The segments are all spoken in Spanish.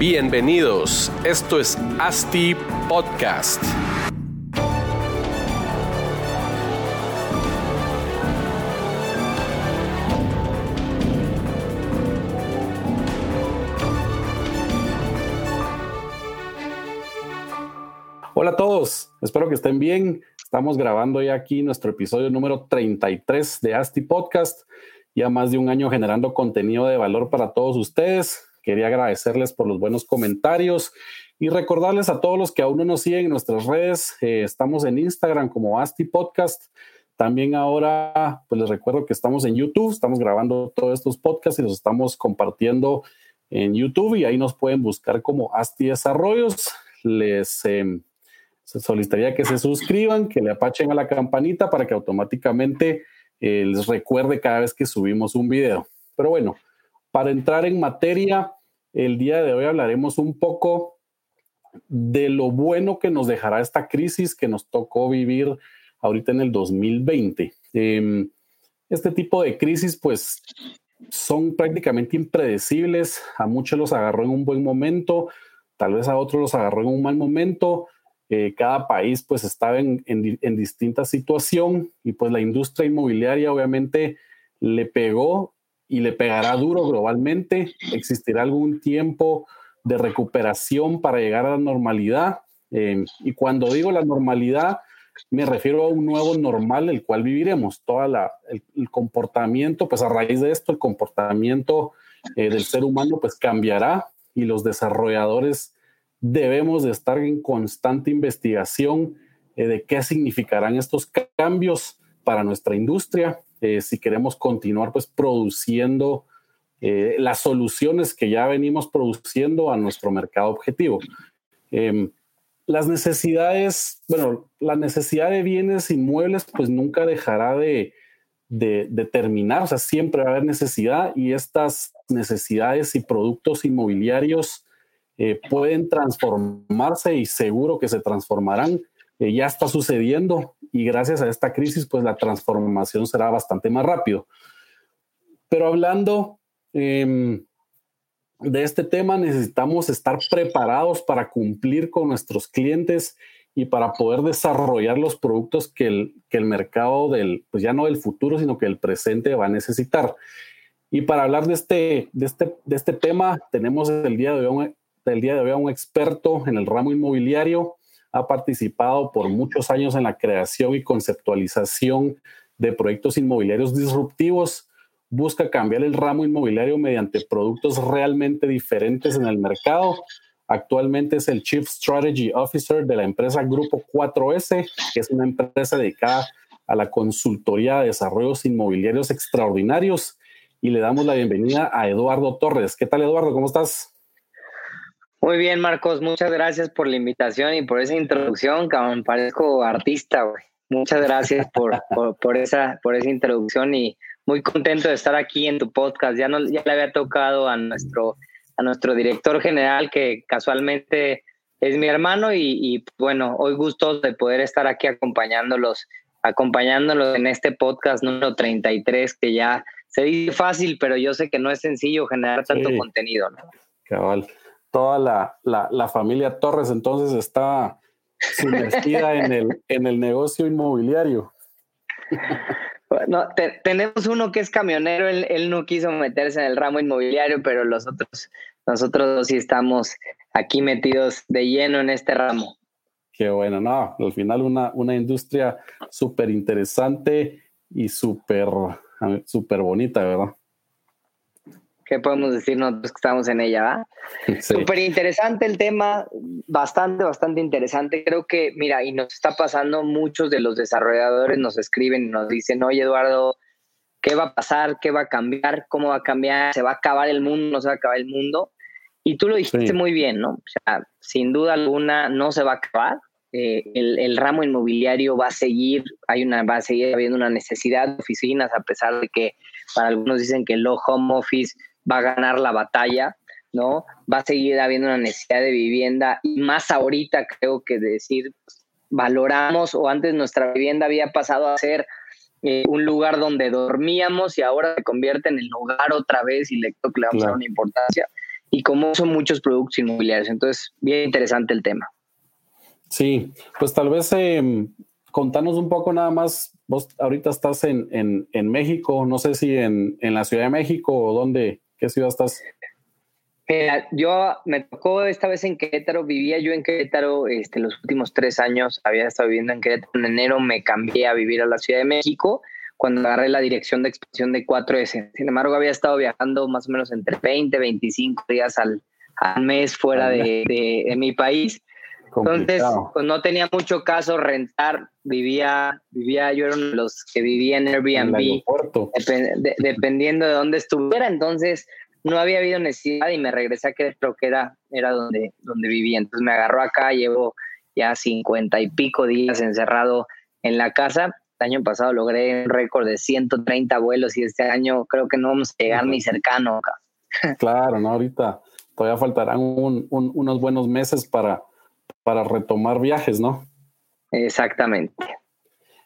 Bienvenidos, esto es ASTI Podcast. Hola a todos, espero que estén bien. Estamos grabando ya aquí nuestro episodio número 33 de ASTI Podcast, ya más de un año generando contenido de valor para todos ustedes. Quería agradecerles por los buenos comentarios y recordarles a todos los que aún no nos siguen en nuestras redes, eh, estamos en Instagram como Asti Podcast. También ahora, pues les recuerdo que estamos en YouTube, estamos grabando todos estos podcasts y los estamos compartiendo en YouTube y ahí nos pueden buscar como Asti Desarrollos. Les eh, solicitaría que se suscriban, que le apachen a la campanita para que automáticamente eh, les recuerde cada vez que subimos un video. Pero bueno, para entrar en materia, el día de hoy hablaremos un poco de lo bueno que nos dejará esta crisis que nos tocó vivir ahorita en el 2020. Em, este tipo de crisis, pues, son prácticamente impredecibles. A muchos los agarró en un buen momento, tal vez a otros los agarró en un mal momento. Eh, cada país, pues, estaba en, en distinta situación y, pues, la industria inmobiliaria obviamente le pegó y le pegará duro globalmente. Existirá algún tiempo de recuperación para llegar a la normalidad. Eh, y cuando digo la normalidad, me refiero a un nuevo normal, el cual viviremos. Todo el, comportamiento, pues a raíz de esto, el comportamiento eh, del ser humano, pues cambiará y los desarrolladores debemos de estar en constante investigación eh, de qué significarán estos cambios para nuestra industria eh, si queremos continuar pues produciendo eh, las soluciones que ya venimos produciendo a nuestro mercado objetivo. Em, las necesidades, bueno, la necesidad de bienes inmuebles pues nunca dejará de, de, terminar, o sea, siempre va a haber necesidad y estas necesidades y productos inmobiliarios eh, pueden transformarse y seguro que se transformarán eh, ya está sucediendo y gracias a esta crisis, pues la transformación será bastante más rápido. Pero hablando em, de este tema, necesitamos estar preparados para cumplir con nuestros clientes y para poder desarrollar los productos que el, que el mercado del, pues ya no del futuro, sino que el presente va a necesitar. Y para hablar de este, de este, de este tema, tenemos el día de hoy, día de hoy a un experto en el ramo inmobiliario, ha participado por muchos años en la creación y conceptualización de proyectos inmobiliarios disruptivos, busca cambiar el ramo inmobiliario mediante productos realmente diferentes en el mercado. Actualmente es el Chief Strategy Officer de la empresa Grupo 4S, que es una empresa dedicada a la consultoría de desarrollos inmobiliarios extraordinarios. Y le damos la bienvenida a Eduardo Torres. ¿Qué tal, Eduardo? ¿Cómo estás? Muy bien, Marcos, muchas gracias por la invitación y por esa introducción, cabrón, parezco artista, güey. Muchas gracias por, por, esa, por esa introducción y muy contento de estar aquí en tu podcast. Ya, no, ya le había tocado a nuestro, a nuestro director general, que casualmente es mi hermano, y, y bueno, hoy gusto de poder estar aquí acompañándolos, acompañándolos en este podcast número 33, que ya se dice fácil, pero yo sé que no es sencillo generar tanto contenido, ¿no? Cabal toda la, la, familia Torres entonces está sumergida en el, en el negocio inmobiliario. Bueno, tenemos uno que es camionero, él, no quiso meterse en el ramo inmobiliario, pero los otros, nosotros sí estamos aquí metidos de lleno en este ramo. Qué bueno, no, al final una, una industria súper interesante y súper súper bonita, ¿verdad? ¿Qué podemos decir nosotros que estamos en ella? ¿va? Súper interesante el tema, bastante, bastante interesante. Creo que, mira, y nos está pasando, muchos de los desarrolladores nos escriben y nos dicen, oye Eduardo, ¿qué va a pasar? ¿Qué va a cambiar? ¿Cómo va a cambiar? ¿Se va a acabar el mundo? ¿No se va a acabar el mundo? Y tú lo dijiste muy bien, ¿no? O sea, sin duda alguna no se va a acabar. Eh, el, el, ramo inmobiliario va a seguir, hay una, va a seguir habiendo una necesidad de oficinas, a pesar de que para algunos dicen que el low home office va a ganar la batalla, ¿no? Va a seguir habiendo una necesidad de vivienda y más ahorita creo que decir, valoramos o antes nuestra vivienda había pasado a ser eh, un lugar donde dormíamos y ahora se convierte en el hogar otra vez y le, creo que le vamos a dar una importancia. y como son muchos productos inmobiliarios. Entonces, bien interesante el tema. Sí, pues tal vez eh, contanos un poco nada más. Vos ahorita estás en, en, en México, no sé si en, en, la Ciudad de México o dónde, qué ciudad estás. yo me tocó esta vez en Querétaro, vivía yo en Querétaro este, los últimos tres años, había estado viviendo en Querétaro. En enero me cambié a vivir a la Ciudad de México cuando agarré la dirección de expansión de 4S. Sin embargo, había estado viajando más o menos entre 20, 25 días al, al mes fuera de, de, de mi país entonces, pues no tenía mucho caso rentar. Vivía, vivía, yo era uno de los que vivía en Airbnb, dependiendo de dónde estuviera. Entonces, no había habido necesidad y me regresé a que creo que era, era donde, donde vivía. Entonces, me agarró acá, llevo ya cincuenta y pico días encerrado en la casa. El año pasado logré un récord de 130 vuelos y este año creo que no vamos a llegar ni cercano acá. Claro, no, ahorita todavía faltarán unos buenos meses para para retomar viajes, ¿no? Exactamente.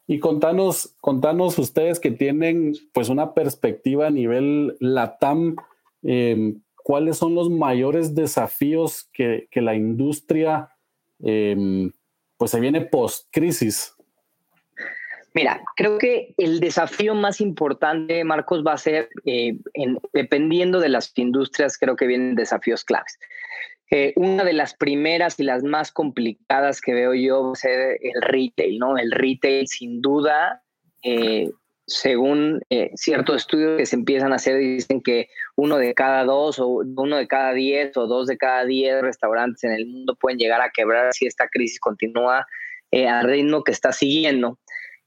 Y contanos, contanos ustedes que tienen pues una perspectiva a nivel LATAM, em, ¿cuáles son los mayores desafíos que, la industria em, pues se viene post-crisis? Mira, creo que el desafío más importante, Marcos, va a ser, eh, dependiendo de las industrias, creo que vienen desafíos claves. Eh, una de las primeras y las más complicadas que veo yo va a ser el retail, ¿no? El retail, sin duda, eh, según eh, ciertos estudios que se empiezan a hacer, dicen que uno de cada dos o uno de cada diez o dos de cada diez restaurantes en el mundo pueden llegar a quebrar si esta crisis continúa al ritmo que está siguiendo.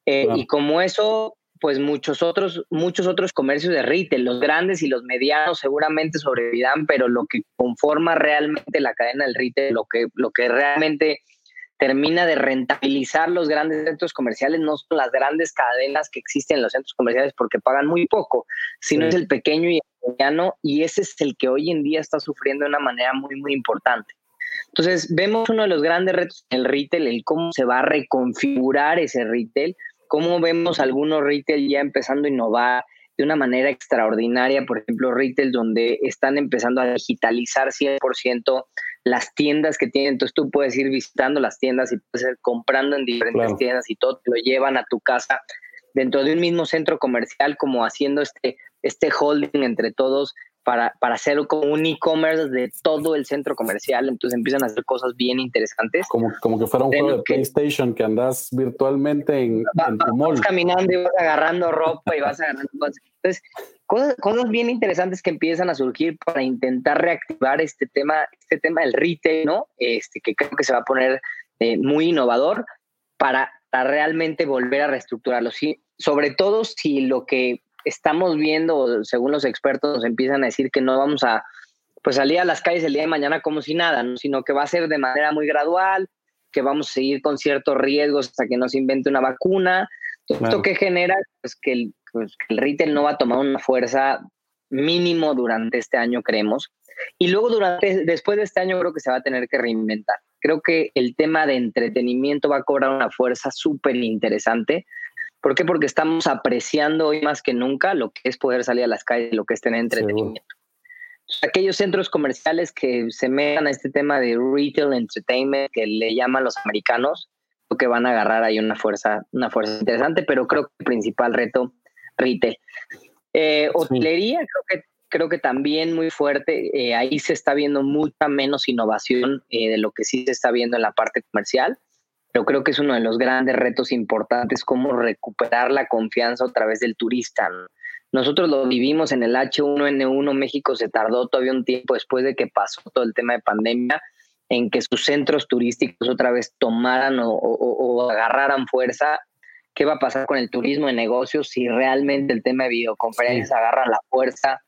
Y como eso pues muchos otros, muchos otros comercios de retail, los grandes y los medianos seguramente sobrevivirán, pero lo que conforma realmente la cadena del retail, lo que, lo que realmente termina de rentabilizar los grandes centros comerciales no son las grandes cadenas que existen en los centros comerciales porque pagan muy poco, sino es el pequeño y el mediano y ese es el que hoy en día está sufriendo de una manera muy, muy importante. Entonces, vemos uno de los grandes retos en el retail, el cómo se va a reconfigurar ese retail, cómo vemos algunos retail ya empezando a innovar de una manera extraordinaria, por ejemplo, retail donde están empezando a digitalizar 100% las tiendas que tienen, entonces tú puedes ir visitando las tiendas y puedes ir comprando en diferentes tiendas y todo te lo llevan a tu casa dentro de un mismo centro comercial, como haciendo este, este holding entre todos para, para hacer como un e-commerce de todo el centro comercial. Entonces empiezan a hacer cosas bien interesantes. Como, como que fuera un juego de PlayStation que andas virtualmente en, tu mall. Vas caminando y vas agarrando ropa y vas agarrando cosas. Entonces, cosas, cosas bien interesantes que empiezan a surgir para intentar reactivar este tema, este tema del retail, ¿no? Este, que creo que se va a poner eh, muy innovador para, para realmente volver a reestructurarlo. Sí, sobre todo si lo que estamos viendo, según los expertos, nos empiezan a decir que no vamos a pues salir a las calles el día de mañana como si nada, sino que va a ser de manera muy gradual, que vamos a seguir con ciertos riesgos hasta que nos invente una vacuna. Esto que genera pues que, el, pues que el retail no va a tomar una fuerza mínimo durante este año, creemos. Y luego durante, después de este año creo que se va a tener que reinventar. Creo que el tema de entretenimiento va a cobrar una fuerza súper interesante ¿Por qué? Porque estamos apreciando hoy más que nunca lo que es poder salir a las calles, lo que es tener entretenimiento. Aquellos centros comerciales que se metan a este tema de retail entertainment que le llaman los americanos, creo que van a agarrar ahí una fuerza, una fuerza interesante, pero creo que el principal reto, retail. Eh, hotelería, creo que, creo que también muy fuerte. Eh, ahí se está viendo mucha menos innovación eh, de lo que sí se está viendo en la parte comercial pero creo que es uno de los grandes retos importantes, cómo recuperar la confianza a través del turista. Nosotros lo vivimos en el H1N1, México se tardó todavía un tiempo después de que pasó todo el tema de pandemia, en que sus centros turísticos otra vez tomaran o, agarraran fuerza. ¿Qué va a pasar con el turismo de negocios si realmente el tema de videoconferencias agarra la fuerza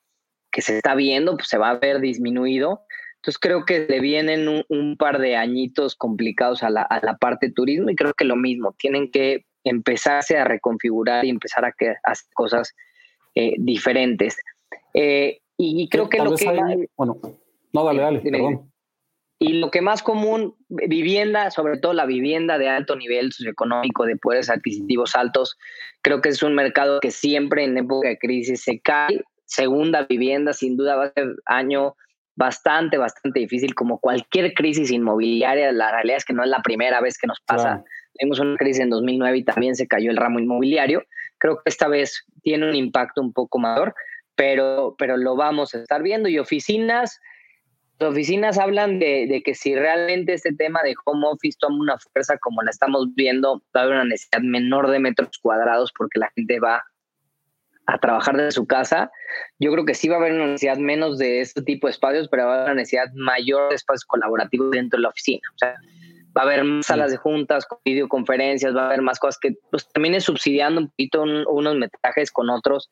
que se está viendo, pues se va a ver disminuido? Entonces creo que le vienen un, par de añitos complicados a la, a la, parte turismo y creo que lo mismo, tienen que empezarse a reconfigurar y empezar a, que, hacer cosas eh, diferentes. Eh, y creo que lo que... bueno, no, dale, dale, perdón. Y lo que más común, vivienda, sobre todo la vivienda de alto nivel socioeconómico, de poderes adquisitivos altos, creo que es un mercado que siempre en época de crisis se cae. Segunda vivienda, sin duda, va a ser año bastante, bastante difícil, como cualquier crisis inmobiliaria. La realidad es que no es la primera vez que nos pasa. Tuvimos una crisis en 2009 y también se cayó el ramo inmobiliario. Creo que esta vez tiene un impacto un poco mayor, pero, pero lo vamos a estar viendo. Y oficinas, las oficinas hablan de, de, que si realmente este tema de home office toma una fuerza como la estamos viendo, va a haber una necesidad menor de metros cuadrados porque la gente va a trabajar de su casa, yo creo que sí va a haber una necesidad menos de este tipo de espacios, pero va a haber una necesidad mayor de espacios colaborativos dentro de la oficina. O sea, va a haber más salas de juntas, videoconferencias, va a haber más cosas que pues, también es subsidiando un poquito unos metrajes con otros,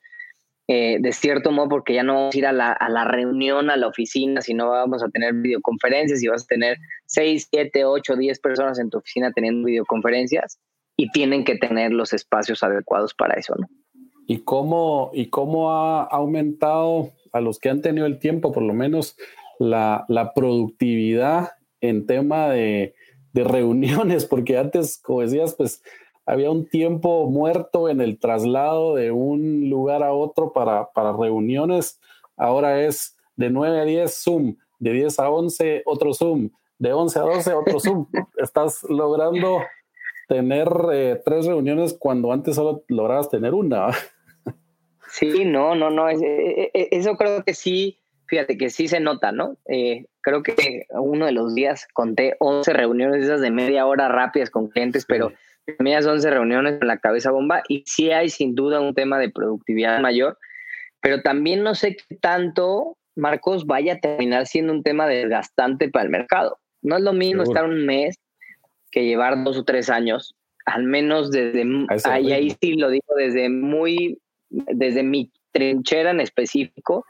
eh, de cierto modo, porque ya no vamos a ir a la, a la, reunión, a la oficina, sino vamos a tener videoconferencias y vas a tener 6, 7, 8, 10 personas en tu oficina teniendo videoconferencias y tienen que tener los espacios adecuados para eso, ¿no? ¿Y cómo, y cómo ha aumentado a los que han tenido el tiempo, por lo menos, la, la productividad en tema de, de, reuniones? Porque antes, como decías, pues había un tiempo muerto en el traslado de un lugar a otro para, para reuniones. Ahora es de 9 a 10 Zoom, de 10 a 11 otro Zoom, de 11 a 12 otro Zoom. Estás logrando tener eh, tres reuniones cuando antes solo lograbas tener una. Sí, no, no, no, e, e, e, eso creo que sí, fíjate que sí se nota, ¿no? Eh, creo que uno de los días conté 11 reuniones esas de media hora rápidas con clientes, pero mías 11 reuniones con la cabeza bomba y sí hay sin duda un tema de productividad mayor, pero también no sé qué tanto, Marcos, vaya a terminar siendo un tema desgastante para el mercado. No es lo mismo estar un mes que llevar dos o tres años, al menos desde, ahí, ahí sí lo digo, desde muy desde mi trinchera en específico,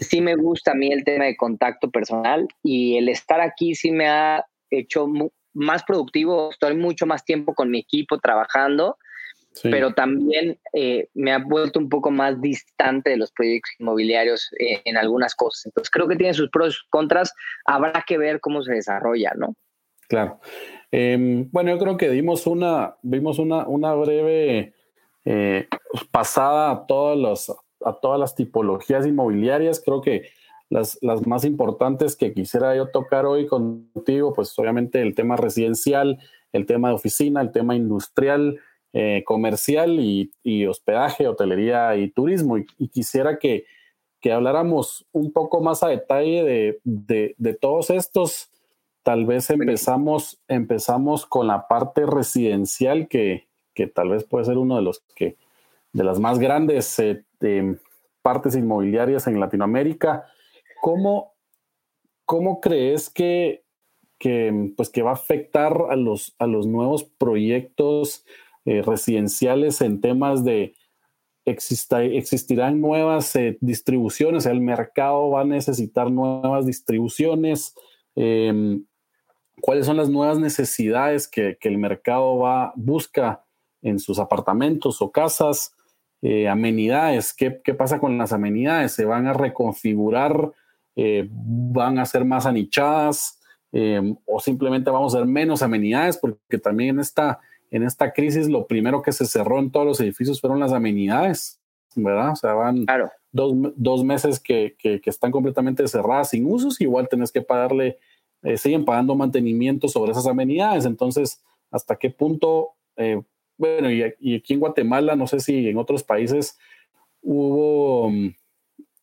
sí me gusta a mí el tema de contacto personal y el estar aquí sí me ha hecho más productivo, estoy mucho más tiempo con mi equipo trabajando, pero también eh, me ha vuelto un poco más distante de los proyectos inmobiliarios eh, en algunas cosas. Entonces creo que tiene sus pros y sus contras, habrá que ver cómo se desarrolla, ¿no? Claro. Em, bueno, yo creo que dimos una, vimos una, una breve eh, pasada a, todos los, a todas las tipologías inmobiliarias. Creo que las, las, más importantes que quisiera yo tocar hoy contigo, pues obviamente el tema residencial, el tema de oficina, el tema industrial, eh, comercial y, y, hospedaje, hotelería y turismo. Y, quisiera que, que, habláramos un poco más a detalle de, de, de todos estos. Tal vez empezamos, empezamos con la parte residencial que, que tal vez puede ser uno de los que de las más grandes eh, partes inmobiliarias en Latinoamérica. ¿Cómo, cómo crees que, que, pues que va a afectar a los, a los nuevos proyectos eh, residenciales en temas de exista, existirán nuevas eh, distribuciones, el mercado va a necesitar nuevas distribuciones? Em, ¿Cuáles son las nuevas necesidades que, que el mercado va, busca en sus apartamentos o casas. Eh, amenidades, ¿Qué, pasa con las amenidades? ¿Se van a reconfigurar? Eh, ¿Van a ser más anichadas? Eh, ¿O simplemente vamos a ser menos amenidades? Porque también en esta, en esta crisis lo primero que se cerró en todos los edificios fueron las amenidades, ¿verdad? O sea, van dos, meses que, que, están completamente cerradas sin usos, igual tenés que pagarle, siguen pagando mantenimiento sobre esas amenidades. Entonces, ¿hasta qué punto bueno, y, aquí en Guatemala, no sé si en otros países hubo, mm,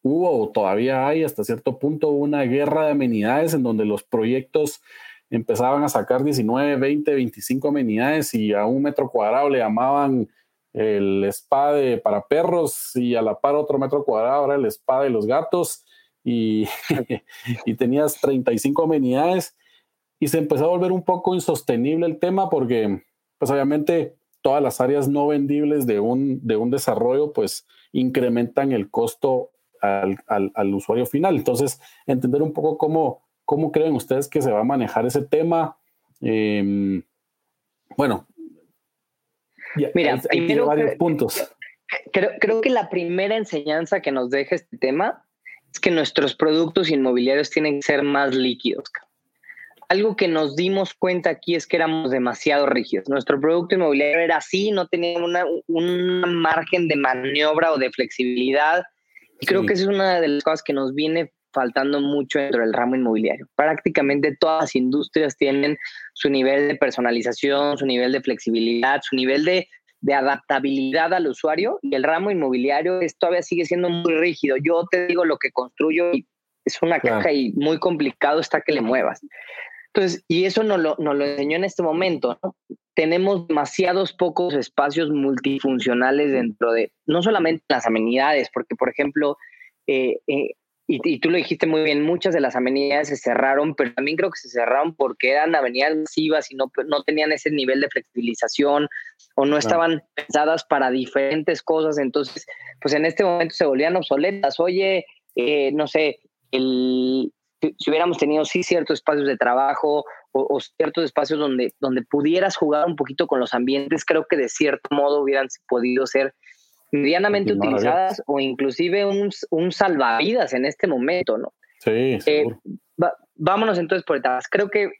hubo o todavía hay hasta cierto punto una guerra de amenidades en donde los proyectos empezaban a sacar 19, 20, 25 amenidades y a un metro cuadrado le llamaban el spa para perros y a la par otro metro cuadrado era el spa de los gatos y, y tenías 35 amenidades. Y se empezó a volver un poco insostenible el tema porque pues obviamente todas las áreas no vendibles de un, de un desarrollo, pues incrementan el costo al, al, usuario final. Entonces, entender un poco cómo, cómo creen ustedes que se va a manejar ese tema. Em, bueno, mira, primero, varios puntos. Creo, creo que la primera enseñanza que nos deja este tema es que nuestros productos inmobiliarios tienen que ser más líquidos algo que nos dimos cuenta aquí es que éramos demasiado rígidos. Nuestro producto inmobiliario era así, no tenía una, un margen de maniobra o de flexibilidad. Y creo que esa es una de las cosas que nos viene faltando mucho dentro del ramo inmobiliario. Prácticamente todas las industrias tienen su nivel de personalización, su nivel de flexibilidad, su nivel de, adaptabilidad al usuario y el ramo inmobiliario es, todavía sigue siendo muy rígido. Yo te digo lo que construyo y es una caja y muy complicado está que le muevas. Entonces, y eso nos lo, nos lo enseñó en este momento, ¿no? tenemos demasiados pocos espacios multifuncionales dentro de, no solamente las amenidades, porque por ejemplo, eh, eh, y, tú lo dijiste muy bien, muchas de las amenidades se cerraron, pero también creo que se cerraron porque eran avenidas masivas y no, no tenían ese nivel de flexibilización o no estaban pensadas para diferentes cosas. Entonces, pues en este momento se volvían obsoletas. Oye, eh, no sé, el, si hubiéramos tenido sí ciertos espacios de trabajo o, ciertos espacios donde, donde pudieras jugar un poquito con los ambientes, creo que de cierto modo hubieran podido ser medianamente utilizadas o inclusive un, un, salvavidas en este momento, ¿no? Sí, eh, vámonos entonces por etapas. Creo que,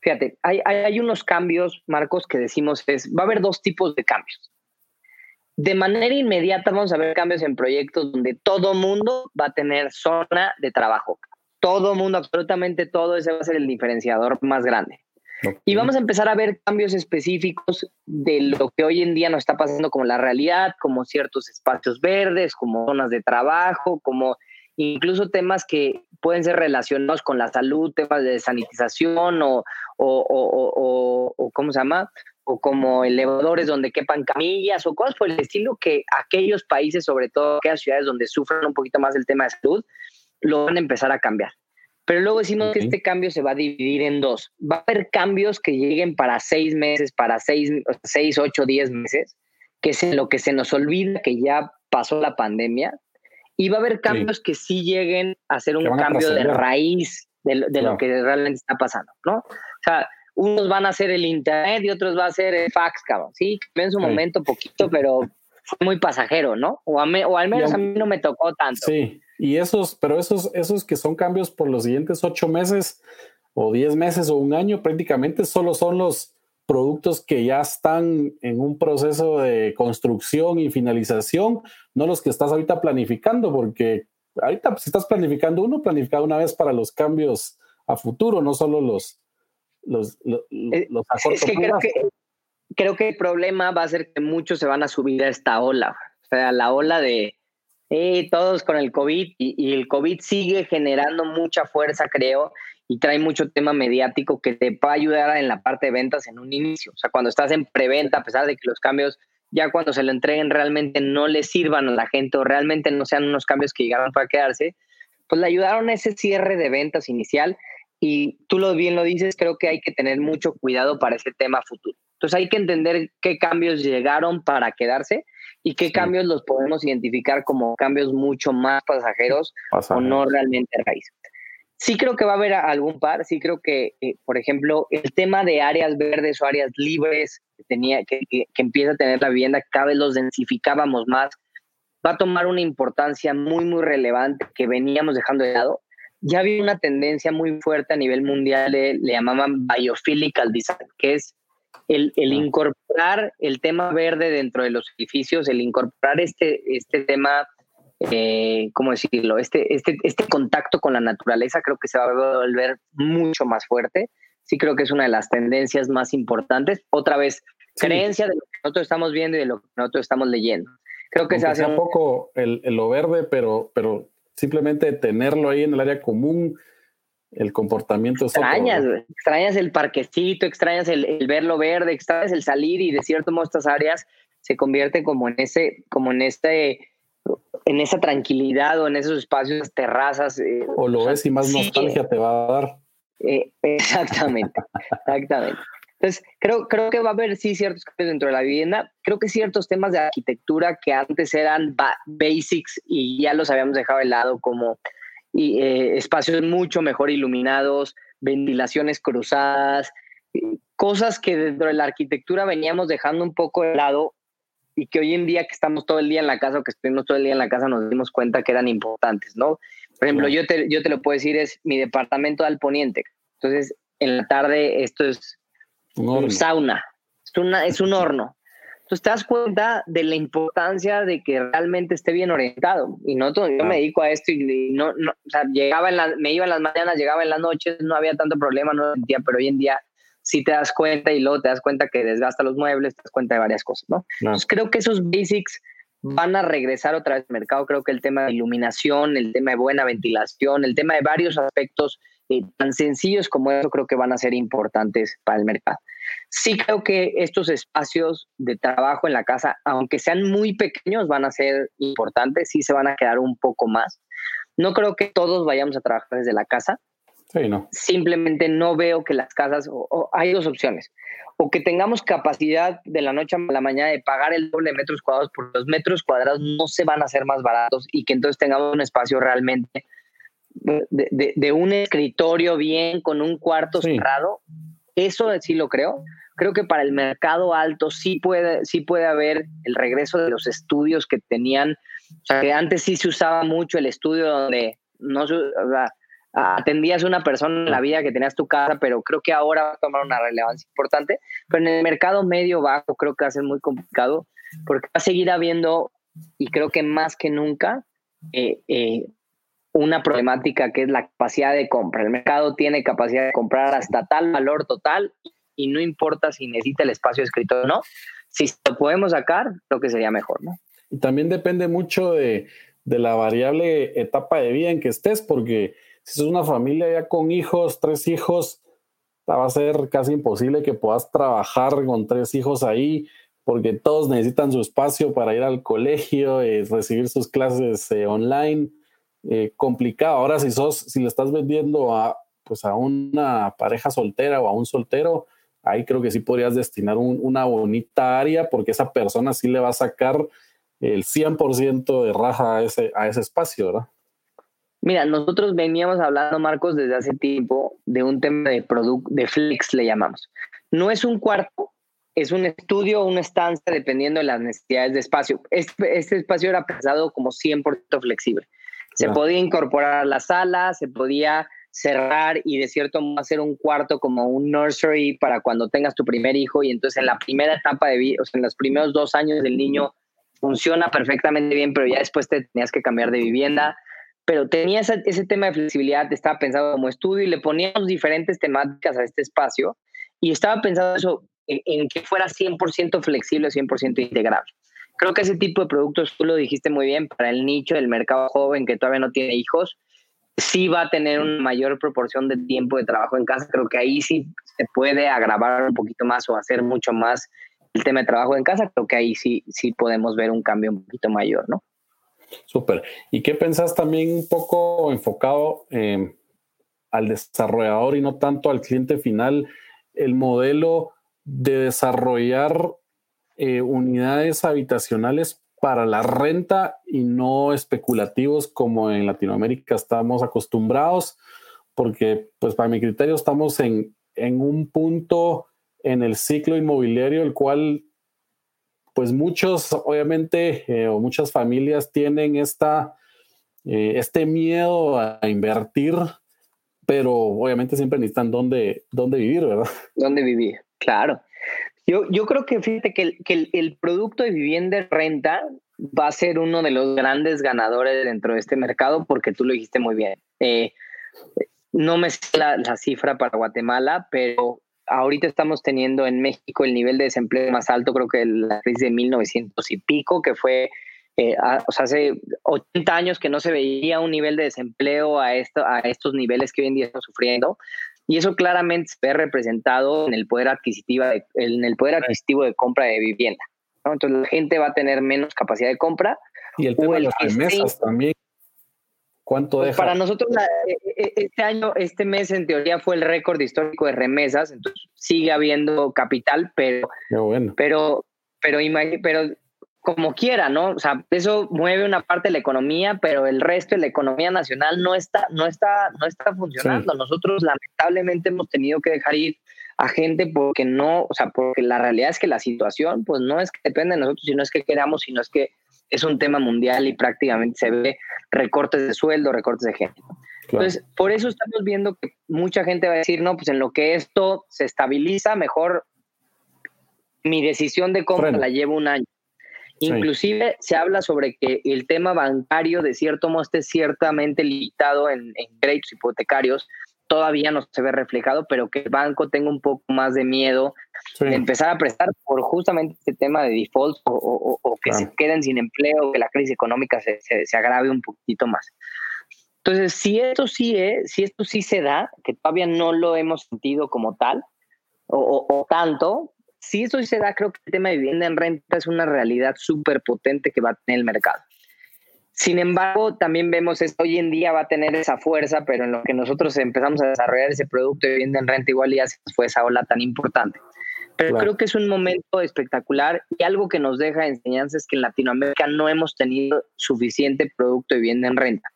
fíjate, hay, hay, hay unos cambios, Marcos, que decimos es, va a haber dos tipos de cambios. De manera inmediata vamos a ver cambios en proyectos donde todo mundo va a tener zona de trabajo todo mundo, absolutamente todo, ese va a ser el diferenciador más grande. Y vamos a empezar a ver cambios específicos de lo que hoy en día nos está pasando como la realidad, como ciertos espacios verdes, como zonas de trabajo, como incluso temas que pueden ser relacionados con la salud, temas de sanitización o, o, o, ¿cómo se llama? O como elevadores donde quepan camillas o cosas por el estilo que aquellos países, sobre todo aquellas ciudades donde sufren un poquito más el tema de salud, lo van a empezar a cambiar. Pero luego decimos que este cambio se va a dividir en dos. Va a haber cambios que lleguen para seis meses, para seis, seis ocho, diez meses, que es en lo que se nos olvida que ya pasó la pandemia. Y va a haber cambios que sí lleguen a ser un cambio de raíz de, lo que realmente está pasando, ¿no? O sea, unos van a ser el internet y otros va a ser el fax, cabrón. Sí, en su momento poquito, pero fue muy pasajero, ¿no? O, o al menos a mí no me tocó tanto. Sí, y esos, pero esos, esos que son cambios por los siguientes ocho meses o diez meses o un año, prácticamente solo son los productos que ya están en un proceso de construcción y finalización, no los que estás ahorita planificando, porque ahorita pues, si estás planificando uno, planifica una vez para los cambios a futuro, no solo los, los, los, eh, es, que creo, que creo que el problema va a ser que muchos se van a subir a esta ola, o sea, la ola de Todos con el COVID y, el COVID sigue generando mucha fuerza, creo, y trae mucho tema mediático que te va a ayudar en la parte de ventas en un inicio. O sea, cuando estás en preventa, a pesar de que los cambios ya cuando se lo entreguen realmente no le sirvan a la gente o realmente no sean unos cambios que llegaron para quedarse, pues le ayudaron a ese cierre de ventas inicial y tú lo bien lo dices, creo que hay que tener mucho cuidado para ese tema futuro. Entonces hay que entender qué cambios llegaron para quedarse y qué cambios los podemos identificar como cambios mucho más pasajeros, o no realmente raíz. Sí creo que va a haber algún par, sí creo que, eh, por ejemplo, el tema de áreas verdes o áreas libres que, tenía, que, que, empieza a tener la vivienda, cada vez los densificábamos más, va a tomar una importancia muy, muy relevante que veníamos dejando de lado. Ya había una tendencia muy fuerte a nivel mundial, le llamaban biophilical design, que es el, incorporar el tema verde dentro de los edificios, el incorporar este, este tema, eh, ¿cómo decirlo? Este, este, este contacto con la naturaleza creo que se va a volver mucho más fuerte. Sí creo que es una de las tendencias más importantes. Otra vez, creencia de lo que nosotros estamos viendo y de lo que nosotros estamos leyendo. Creo que se hace un poco el, lo verde, pero, pero simplemente tenerlo ahí en el área común, el comportamiento extrañas, extrañas el parquecito, extrañas el, verlo verde, extrañas el salir y de cierto modo estas áreas se convierten como en ese, como en este, en esa tranquilidad o en esos espacios, terrazas. Eh, o lo ves y más nostalgia te va a dar. Eh, exactamente, exactamente. Entonces, creo, creo que va a haber sí ciertos cambios dentro de la vivienda. Creo que ciertos temas de arquitectura que antes eran basics y ya los habíamos dejado de lado, como y, eh, espacios mucho mejor iluminados, ventilaciones cruzadas, cosas que dentro de la arquitectura veníamos dejando un poco de lado y que hoy en día que estamos todo el día en la casa o que estuvimos todo el día en la casa nos dimos cuenta que eran importantes, ¿no? Por ejemplo, yo, te, yo te lo puedo decir, es mi departamento al poniente. Entonces, en la tarde esto es un, sauna, es, una, es un horno. Entonces te das cuenta de la importancia de que realmente esté bien orientado. Y no todo, yo me dedico a esto y no, no o sea, llegaba en la, me iba en las mañanas, llegaba en las noches, no había tanto problema, no lo sentía, pero hoy en día sí te das cuenta y luego te das cuenta que desgasta los muebles, te das cuenta de varias cosas, ¿no? Entonces creo que esos basics van a regresar otra vez al mercado. Creo que el tema de iluminación, el tema de buena ventilación, el tema de varios aspectos eh, tan sencillos como eso creo que van a ser importantes para el mercado. Sí creo que estos espacios de trabajo en la casa, aunque sean muy pequeños, van a ser importantes, sí se van a quedar un poco más. No creo que todos vayamos a trabajar desde la casa. Sí, no. Simplemente no veo que las casas, o, hay dos opciones, o que tengamos capacidad de la noche a la mañana de pagar el doble de metros cuadrados, porque los metros cuadrados no se van a hacer más baratos y que entonces tengamos un espacio realmente de, un escritorio bien con un cuarto cerrado, eso sí lo creo. Creo que para el mercado alto sí puede, sí puede haber el regreso de los estudios que tenían. O sea, que antes sí se usaba mucho el estudio donde no atendías a una persona en la vida que tenías tu casa, pero creo que ahora va a tomar una relevancia importante. Pero en el mercado medio bajo creo que va a ser muy complicado porque va a seguir habiendo, y creo que más que nunca, eh, eh, una problemática que es la capacidad de compra. El mercado tiene capacidad de comprar hasta tal valor total y no importa si necesita el espacio escrito o no. Si lo podemos sacar, lo que sería mejor, ¿no? También depende mucho de, de la variable etapa de vida en que estés, porque si es una familia ya con hijos, tres hijos, va a ser casi imposible que puedas trabajar con tres hijos ahí, porque todos necesitan su espacio para ir al colegio, y recibir sus clases eh, online. Eh, complicado. Ahora, si sos, si le estás vendiendo a, pues a una pareja soltera o a un soltero, ahí creo que sí podrías destinar una bonita área porque esa persona sí le va a sacar el 100% de raja a ese, a ese espacio, ¿verdad? Mira, nosotros veníamos hablando, Marcos, desde hace tiempo de un tema de producto, de flex le llamamos. No es un cuarto, es un estudio una estancia dependiendo de las necesidades de espacio. Este, este espacio era pensado como 100% flexible. Se podía incorporar a la sala, se podía cerrar y de cierto modo hacer un cuarto como un nursery para cuando tengas tu primer hijo y entonces en la primera etapa de vida, o sea, en los primeros dos años del niño funciona perfectamente bien, pero ya después te tenías que cambiar de vivienda. Pero tenía ese, tema de flexibilidad, estaba pensado como estudio y le poníamos diferentes temáticas a este espacio y estaba pensado eso en, en que fuera 100% flexible, 100% integrable. Creo que ese tipo de productos, tú lo dijiste muy bien, para el nicho del mercado joven que todavía no tiene hijos, sí va a tener una mayor proporción de tiempo de trabajo en casa. Creo que ahí sí se puede agravar un poquito más o hacer mucho más el tema de trabajo en casa. Creo que ahí sí, sí podemos ver un cambio un poquito mayor, ¿no? Súper. ¿Y qué pensás también un poco enfocado eh, al desarrollador y no tanto al cliente final? El modelo de desarrollar eh, unidades habitacionales para la renta y no especulativos como en Latinoamérica estamos acostumbrados, porque pues para mi criterio estamos en, en un punto en el ciclo inmobiliario el cual pues muchos obviamente eh, o muchas familias tienen esta, eh, este miedo a invertir, pero obviamente siempre necesitan dónde, dónde vivir, ¿verdad? Dónde vivir, claro. Yo, yo creo que fíjate que, el, producto de vivienda renta va a ser uno de los grandes ganadores dentro de este mercado porque tú lo dijiste muy bien. Eh, no me sé la, cifra para Guatemala, pero ahorita estamos teniendo en México el nivel de desempleo más alto, creo que la crisis de 1900 y pico, que fue, eh, hace 80 años que no se veía un nivel de desempleo a estos niveles que hoy en día estamos sufriendo. Y eso claramente se ve representado en el poder adquisitivo de, en el poder adquisitivo de compra de vivienda. Entonces la gente va a tener menos capacidad de compra. Y el tema de las remesas también. ¿Cuánto pues Para nosotros e, e, e, este año, este mes en teoría fue el récord histórico de remesas, entonces sigue habiendo capital, pero, bueno. pero, pero, pero como quiera, ¿no? O sea, eso mueve una parte de la economía, pero el resto de la economía nacional no está, no está, no está funcionando. Nosotros lamentablemente hemos tenido que dejar ir a gente porque no, o sea, porque la realidad es que la situación, pues no es que depende de nosotros, sino es que queramos, sino es que es un tema mundial y prácticamente se ve recortes de sueldo, recortes de gente. Entonces, por eso estamos viendo que mucha gente va a decir, no, pues en lo que esto se estabiliza, mejor mi decisión de compra la llevo un año. Inclusive se habla sobre que el tema bancario de cierto modo esté ciertamente limitado en, créditos hipotecarios, todavía no se ve reflejado, pero que el banco tenga un poco más de miedo de empezar a prestar por justamente este tema de default o, que se queden sin empleo, que la crisis económica se, se, agrave un poquito más. Entonces, si esto sí es, si esto sí se da, que todavía no lo hemos sentido como tal, o, tanto, si esto sí se da, creo que el tema de vivienda en renta es una realidad súper potente que va a tener el mercado. Sin embargo, también vemos esto hoy en día va a tener esa fuerza, pero en lo que nosotros empezamos a desarrollar ese producto de vivienda en renta, igual ya fue esa ola tan importante. Pero creo que es un momento espectacular y algo que nos deja enseñanza es que en Latinoamérica no hemos tenido suficiente producto de vivienda en renta.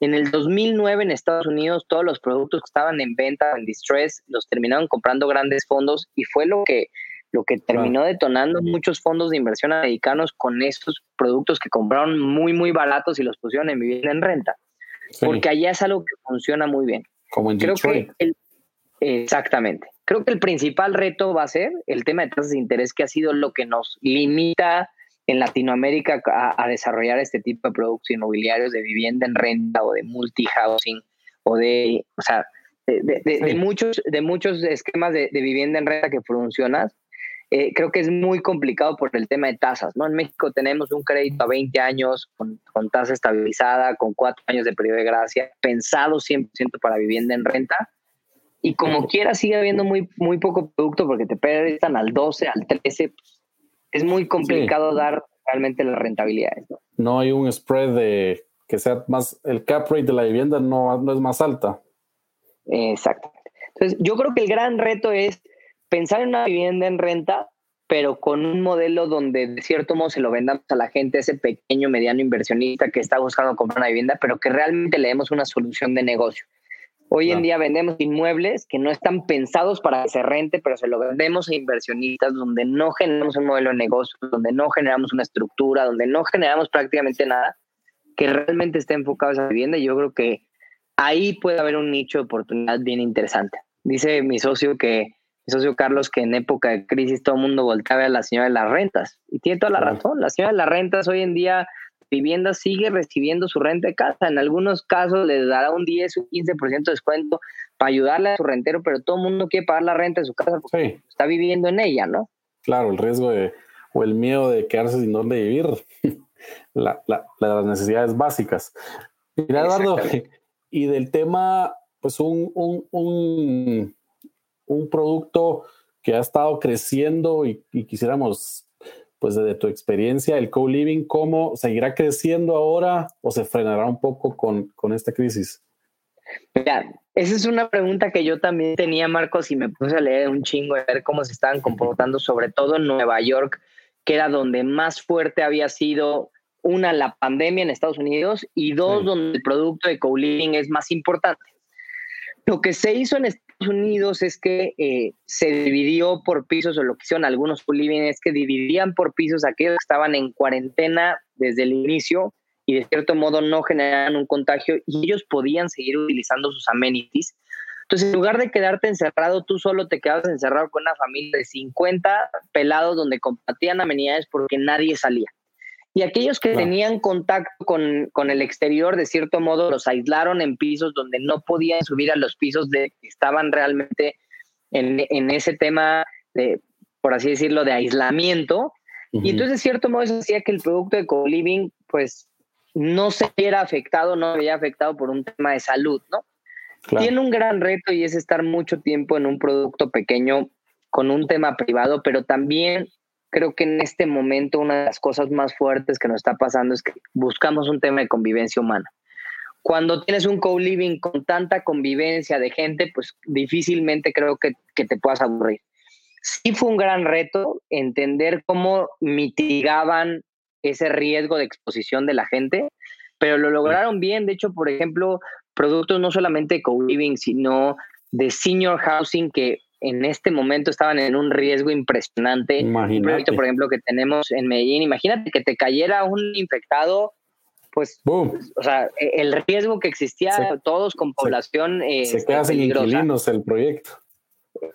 En el 2009 en Estados Unidos todos los productos que estaban en venta, en distress, los terminaron comprando grandes fondos y fue lo que lo que terminó detonando muchos fondos de inversión americanos con estos productos que compraron muy, muy baratos y los pusieron en vivienda en renta. Porque allá es algo que funciona muy bien. Como en Creo Que exactamente. Creo que el principal reto va a ser el tema de tasas de interés, que ha sido lo que nos limita en Latinoamérica a, desarrollar este tipo de productos inmobiliarios de vivienda en renta o de multi-housing o de, o sea, de, muchos, de muchos esquemas de, vivienda en renta que funcionan eh, creo que es muy complicado por el tema de tasas, ¿no? En México tenemos un crédito a 20 años con, tasa estabilizada, con cuatro años de periodo de gracia, pensado 100% para vivienda en renta. Y como quiera sigue habiendo muy, muy poco producto porque te prestan al 12, al 13. Pues, es muy complicado dar realmente las rentabilidades. ¿no? no hay un spread de que sea más, el cap rate de la vivienda no, no es más alta. Exactamente. Entonces, yo creo que el gran reto es pensar en una vivienda en renta, pero con un modelo donde de cierto modo se lo vendamos a la gente, ese pequeño, mediano inversionista que está buscando comprar una vivienda, pero que realmente le demos una solución de negocio. Hoy en día vendemos inmuebles que no están pensados para que se rente, pero se lo vendemos a inversionistas donde no generamos un modelo de negocio, donde no generamos una estructura, donde no generamos prácticamente nada que realmente esté enfocado a esa vivienda. Y yo creo que ahí puede haber un nicho de oportunidad bien interesante. Dice mi socio que mi socio Carlos que en época de crisis todo el mundo volteaba a la señora de las rentas. Y tiene toda la razón. La señora de las rentas hoy en día, vivienda sigue recibiendo su renta de casa. En algunos casos le dará un 10 o un 15% de descuento para ayudarle a su rentero, pero todo el mundo quiere pagar la renta de su casa porque está viviendo en ella, ¿no? Claro, el riesgo de, o el miedo de quedarse sin dónde vivir, la, las necesidades básicas. Mira, Eduardo, y del tema, pues un, un un producto que ha estado creciendo y, quisiéramos, pues desde tu experiencia, el co-living, ¿cómo seguirá creciendo ahora o se frenará un poco con, con esta crisis? Mira, esa es una pregunta que yo también tenía, Marcos, y me puse a leer un chingo de ver cómo se estaban comportando, sobre todo en Nueva York, que era donde más fuerte había sido, una, la pandemia en Estados Unidos, y dos, donde el producto de co-living es más importante. Lo que se hizo en Estados Unidos es que eh, se dividió por pisos, o lo que hicieron algunos co-living es que dividían por pisos aquellos que estaban en cuarentena desde el inicio y de cierto modo no generaban un contagio y ellos podían seguir utilizando sus amenities. Entonces, en lugar de quedarte encerrado, tú solo te quedabas encerrado con una familia de 50 pelados donde compartían amenidades porque nadie salía. Y aquellos que tenían contacto con, con, el exterior, de cierto modo, los aislaron en pisos donde no podían subir a los pisos de estaban realmente en, en ese tema, de, por así decirlo, de aislamiento. Y entonces, de cierto modo, eso hacía que el producto de co-living, pues, no se viera afectado, no había afectado por un tema de salud, ¿no? Tiene un gran reto y es estar mucho tiempo en un producto pequeño con un tema privado, pero también creo que en este momento una de las cosas más fuertes que nos está pasando es que buscamos un tema de convivencia humana. Cuando tienes un co-living con tanta convivencia de gente, pues difícilmente creo que, que te puedas aburrir. Sí fue un gran reto entender cómo mitigaban ese riesgo de exposición de la gente, pero lo lograron bien. De hecho, por ejemplo, productos no solamente de co-living, sino de senior housing que en este momento estaban en un riesgo impresionante. Imagínate. Un proyecto, por ejemplo, que tenemos en Medellín. Imagínate que te cayera un infectado, pues, o sea, e, el riesgo que existía, todos con población. Se, eh, queda sin inquilinos el proyecto.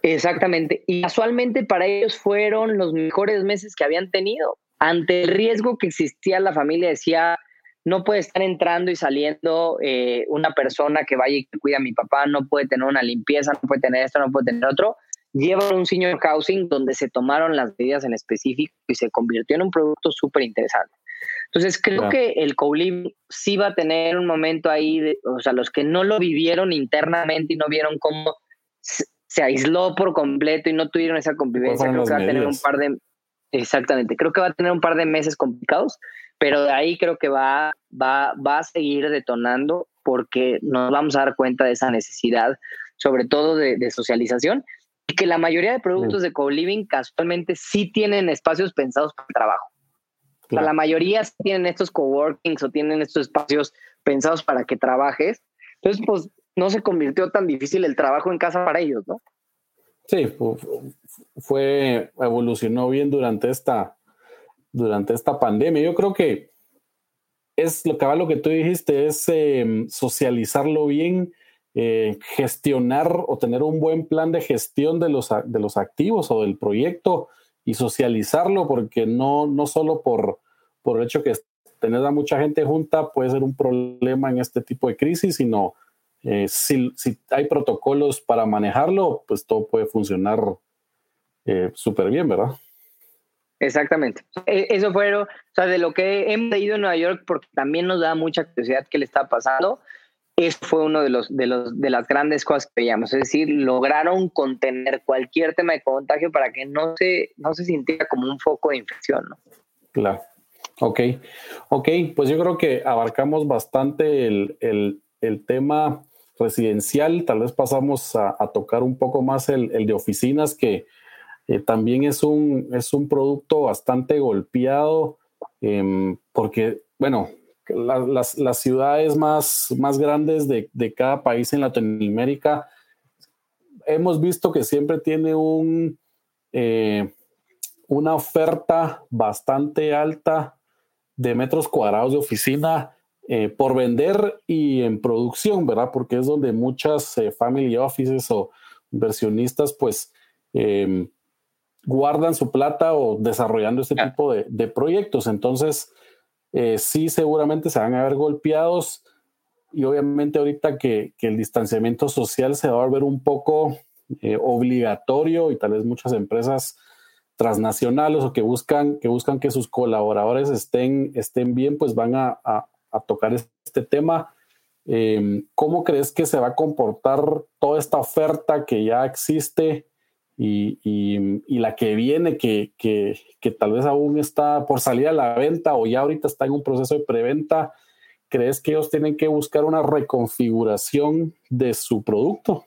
Exactamente. Y casualmente para ellos fueron los mejores meses que habían tenido. Ante el riesgo que existía, la familia decía, no puede estar entrando y saliendo eh, una persona que vaya y que cuida a mi papá, no puede tener una limpieza, no puede tener esto, no puede tener otro. Llevan un senior housing donde se tomaron las medidas en específico y se convirtió en un producto súper interesante. Entonces, creo que el co sí va a tener un momento ahí, de, o sea, los que no lo vivieron internamente y no vieron cómo se, aisló por completo y no tuvieron esa convivencia, creo que va a tener un par de... Exactamente, creo que va a tener un par de meses complicados, pero de ahí creo que va, va, va a seguir detonando porque nos vamos a dar cuenta de esa necesidad, sobre todo de, socialización, y que la mayoría de productos de co-living casualmente sí tienen espacios pensados para el trabajo la mayoría tienen estos coworkings o tienen estos espacios pensados para que trabajes. Entonces, pues no se convirtió tan difícil el trabajo en casa para ellos, ¿no? Sí, fue, evolucionó bien durante esta, durante esta pandemia. Yo creo que es lo que lo que tú dijiste, es em, socializarlo bien, eh, gestionar o tener un buen plan de gestión de los, de los activos o del proyecto y socializarlo, porque no, no solo por, por el hecho que tener a mucha gente junta puede ser un problema en este tipo de crisis, sino eh, si, si, hay protocolos para manejarlo, pues todo puede funcionar eh, súper bien, ¿verdad? Exactamente. E, eso fue, o sea, de lo que hemos leído en Nueva York, porque también nos da mucha curiosidad qué le está pasando. Eso fue uno de los, de los de las grandes cosas que veíamos, es decir, lograron contener cualquier tema de contagio para que no se, no se sintiera como un foco de infección, ¿no? Claro. Ok, ok, pues yo creo que abarcamos bastante el, tema residencial, tal vez pasamos a, tocar un poco más el, de oficinas, que eh, también es un, es un producto bastante golpeado, em, porque, bueno, las, ciudades más, más grandes de, cada país en Latinoamérica, hemos visto que siempre tiene un, eh, una oferta bastante alta de metros cuadrados de oficina eh, por vender y en producción, ¿verdad? Porque es donde muchas family offices o inversionistas pues em, guardan su plata o desarrollando este tipo de, proyectos. Entonces, eh, sí, seguramente se van a ver golpeados y obviamente ahorita que, que, el distanciamiento social se va a volver un poco obligatorio y tal vez muchas empresas transnacionales o que buscan que, buscan que sus colaboradores estén, estén bien, pues van a, tocar este tema. Em, ¿Cómo crees que se va a comportar toda esta oferta que ya existe y, la que viene, que, que, tal vez aún está por salir a la venta o ya ahorita está en un proceso de preventa? ¿Crees que ellos tienen que buscar una reconfiguración de su producto?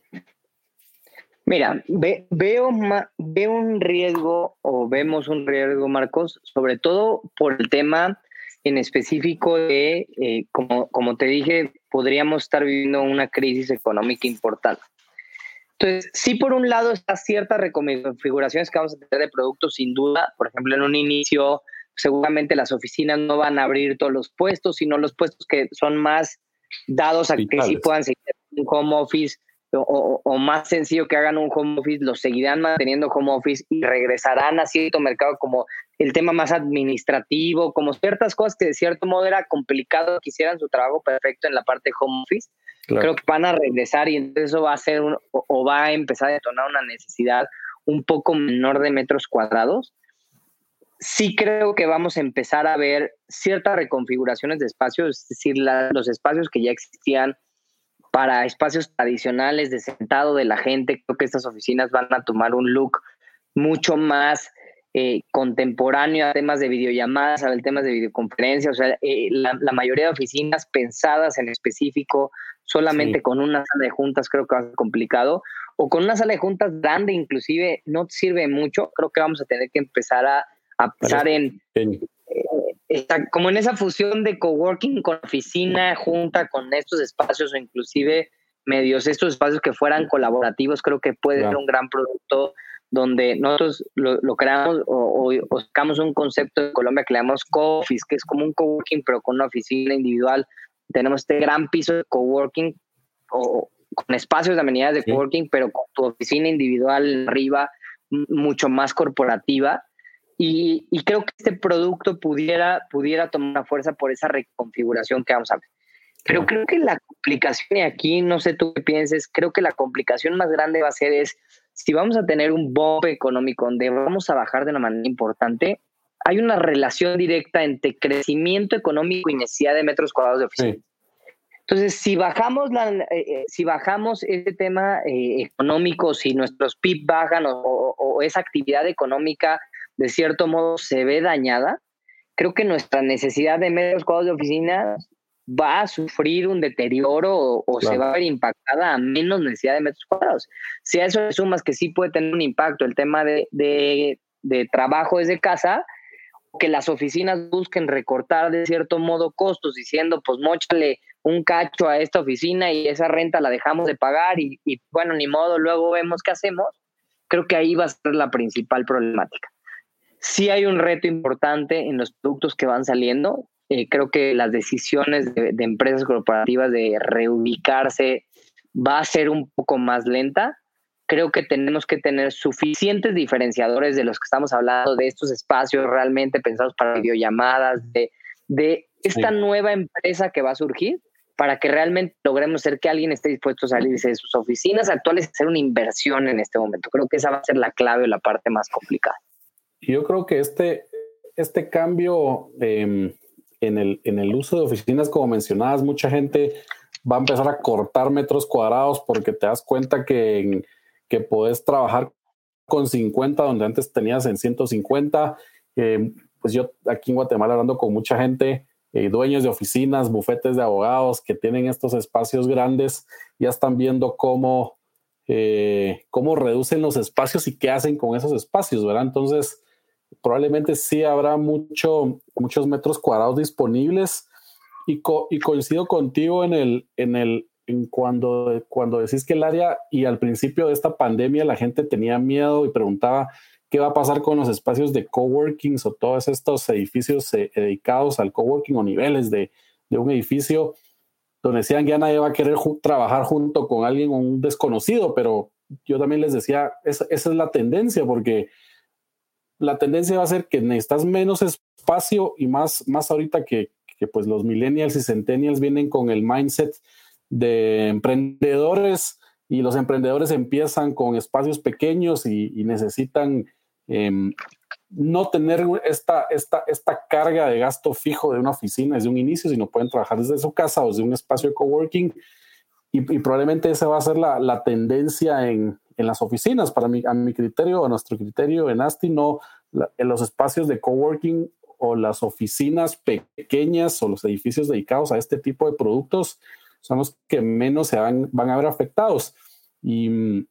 Mira, veo, un riesgo o vemos un riesgo, Marcos, sobre todo por el tema en específico de, eh, como, como te dije, podríamos estar viviendo una crisis económica importante. Entonces, sí, por un lado, está ciertas reconfiguraciones que vamos a tener de productos, sin duda. Por ejemplo, en un inicio, seguramente las oficinas no van a abrir todos los puestos, sino los puestos que son más dados a que sí puedan seguir un home office o, más sencillo que hagan un home office, lo seguirán manteniendo home office y regresarán a cierto mercado como el tema más administrativo, como ciertas cosas que de cierto modo era complicado que hicieran su trabajo perfecto en la parte home office. Creo que van a regresar y entonces eso va a ser o, va a empezar a detonar una necesidad un poco menor de metros cuadrados. Sí creo que vamos a empezar a ver ciertas reconfiguraciones de espacios, es decir, los espacios que ya existían para espacios tradicionales de sentado de la gente. Creo que estas oficinas van a tomar un look mucho más eh, contemporáneo a temas de videollamadas, a temas de videoconferencia. O sea, eh, la, mayoría de oficinas pensadas en específico solamente con una sala de juntas creo que va a ser complicado. O con una sala de juntas grande inclusive no sirve mucho. Creo que vamos a tener que empezar a, pensar en... Eh, como en esa fusión de coworking con oficina, junta con estos espacios o inclusive medios, estos espacios que fueran colaborativos, creo que puede ser un gran producto donde nosotros lo, creamos o, sacamos un concepto de Colombia que le llamamos co-office, que es como un coworking pero con una oficina individual. Tenemos este gran piso de coworking o, con espacios de amenidades de coworking, pero con tu oficina individual arriba, mucho más corporativa. Y, y, creo que este producto pudiera, pudiera tomar una fuerza por esa reconfiguración que vamos a ver. Pero creo que la complicación, y aquí no sé tú qué pienses, creo que la complicación más grande va a ser es si vamos a tener un bombe económico donde vamos a bajar de una manera importante, hay una relación directa entre crecimiento económico y necesidad de metros cuadrados de oficina. Entonces, si bajamos, la, eh, eh, si bajamos ese tema eh, económico, si nuestros PIB bajan o, o, esa actividad económica de cierto modo se ve dañada, creo que nuestra necesidad de metros cuadrados de oficina va a sufrir un deterioro o, se va a ver impactada a menos necesidad de metros cuadrados. Si a eso le sumas que sí puede tener un impacto el tema de, de, de trabajo desde casa, que las oficinas busquen recortar de cierto modo costos, diciendo, pues mochale un cacho a esta oficina y esa renta la dejamos de pagar y, y bueno, ni modo, luego vemos qué hacemos, creo que ahí va a ser la principal problemática. Sí hay un reto importante en los productos que van saliendo. Eh, creo que las decisiones de, de, empresas corporativas de reubicarse va a ser un poco más lenta. Creo que tenemos que tener suficientes diferenciadores de los que estamos hablando, de estos espacios realmente pensados para videollamadas, de, de esta sí. nueva empresa que va a surgir para que realmente logremos ser que alguien esté dispuesto a salirse de sus oficinas actuales y hacer una inversión en este momento. Creo que esa va a ser la clave o la parte más complicada. Yo creo que este, este cambio eh, en el, en el uso de oficinas, como mencionabas, mucha gente va a empezar a cortar metros cuadrados porque te das cuenta que, que puedes trabajar con 50 donde antes tenías en 150. Eh, pues yo aquí en Guatemala hablando con mucha gente, eh, dueños de oficinas, bufetes de abogados que tienen estos espacios grandes, ya están viendo cómo, eh, cómo reducen los espacios y qué hacen con esos espacios, ¿verdad? Entonces, probablemente sí habrá mucho, muchos metros cuadrados disponibles. Y, co y coincido contigo en el, en el, en cuando, cuando decís que el área y al principio de esta pandemia la gente tenía miedo y preguntaba qué va a pasar con los espacios de coworking o todos estos edificios eh, dedicados al coworking o niveles de, de, un edificio donde decían ya nadie va a querer trabajar junto con alguien un desconocido, pero yo también les decía, esa, esa es la tendencia porque la tendencia va a ser que necesitas menos espacio y más, más ahorita que, que pues los millennials y centennials vienen con el mindset de emprendedores y los emprendedores empiezan con espacios pequeños y, necesitan eh, no tener esta, esta, esta carga de gasto fijo de una oficina desde un inicio, sino pueden trabajar desde su casa o desde un espacio de coworking. Y, y probablemente esa va a ser la, la tendencia en, en, las oficinas. Para mí, a mi criterio, a nuestro criterio en ASTI, no, la, en los espacios de coworking o las oficinas pequeñas o los edificios dedicados a este tipo de productos son los que menos se van, van a ver afectados. Y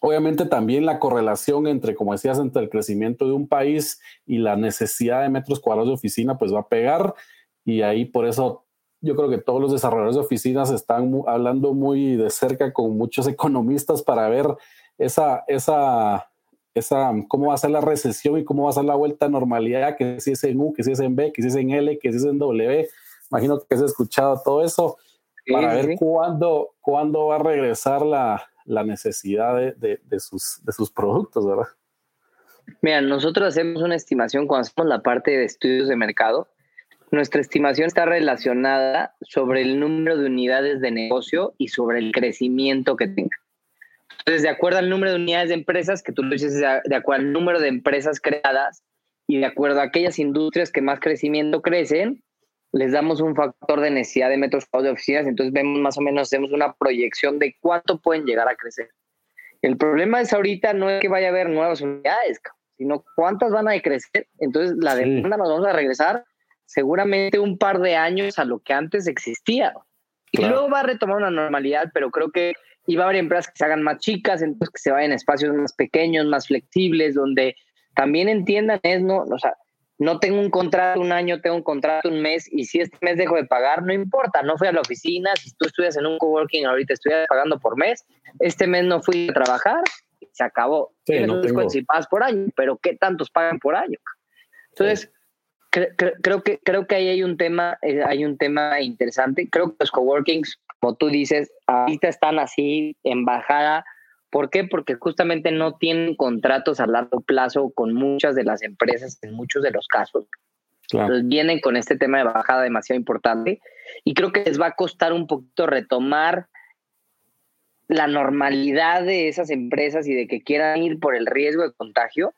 obviamente también la correlación entre, como decías, entre el crecimiento de un país y la necesidad de metros cuadrados de oficina, pues va a pegar. Y ahí por eso yo creo que todos los desarrolladores de oficinas están hablando muy de cerca con muchos economistas para ver esa, esa, esa, cómo va a ser la recesión y cómo va a ser la vuelta a normalidad, que si es en U, que si es en B, que si es en L, que si es en W. Imagino que has escuchado todo eso para sí, ver. Cuándo, cuándo va a regresar la, la necesidad de, de, de, sus, de sus productos, ¿verdad? Mira, nosotros hacemos una estimación cuando hacemos la parte de estudios de mercado nuestra estimación está relacionada sobre el número de unidades de negocio y sobre el crecimiento que tenga. Entonces, de acuerdo al número de unidades de empresas, que tú lo dices, de acuerdo al número de empresas creadas y de acuerdo a aquellas industrias que más crecimiento crecen, les damos un factor de necesidad de metros cuadrados de oficinas, entonces vemos más o menos, hacemos una proyección de cuánto pueden llegar a crecer. El problema es ahorita no es que vaya a haber nuevas unidades, sino cuántas van a crecer. Entonces, la demanda sí. nos vamos a regresar seguramente un par de años a lo que antes existía. Y claro. luego va a retomar una normalidad, pero creo que iba a haber empresas que se hagan más chicas, entonces que se vayan a espacios más pequeños, más flexibles, donde también entiendan es, no, o sea, no tengo un contrato un año, tengo un contrato un mes, y si este mes dejo de pagar, no importa, no fui a la oficina, si tú estudias en un coworking ahorita estudias pagando por mes, este mes no fui a trabajar, se acabó. Sí, Tienes no un por año, pero ¿qué tantos pagan por año? Entonces, sí creo que creo que ahí hay un tema eh, hay un tema interesante creo que los coworkings como tú dices, ahorita están así en bajada. ¿Por qué? Porque justamente no tienen contratos a largo plazo con muchas de las empresas en muchos de los casos. Entonces vienen con este tema de bajada demasiado importante y creo que les va a costar un poquito retomar la normalidad de esas empresas y de que quieran ir por el riesgo de contagio.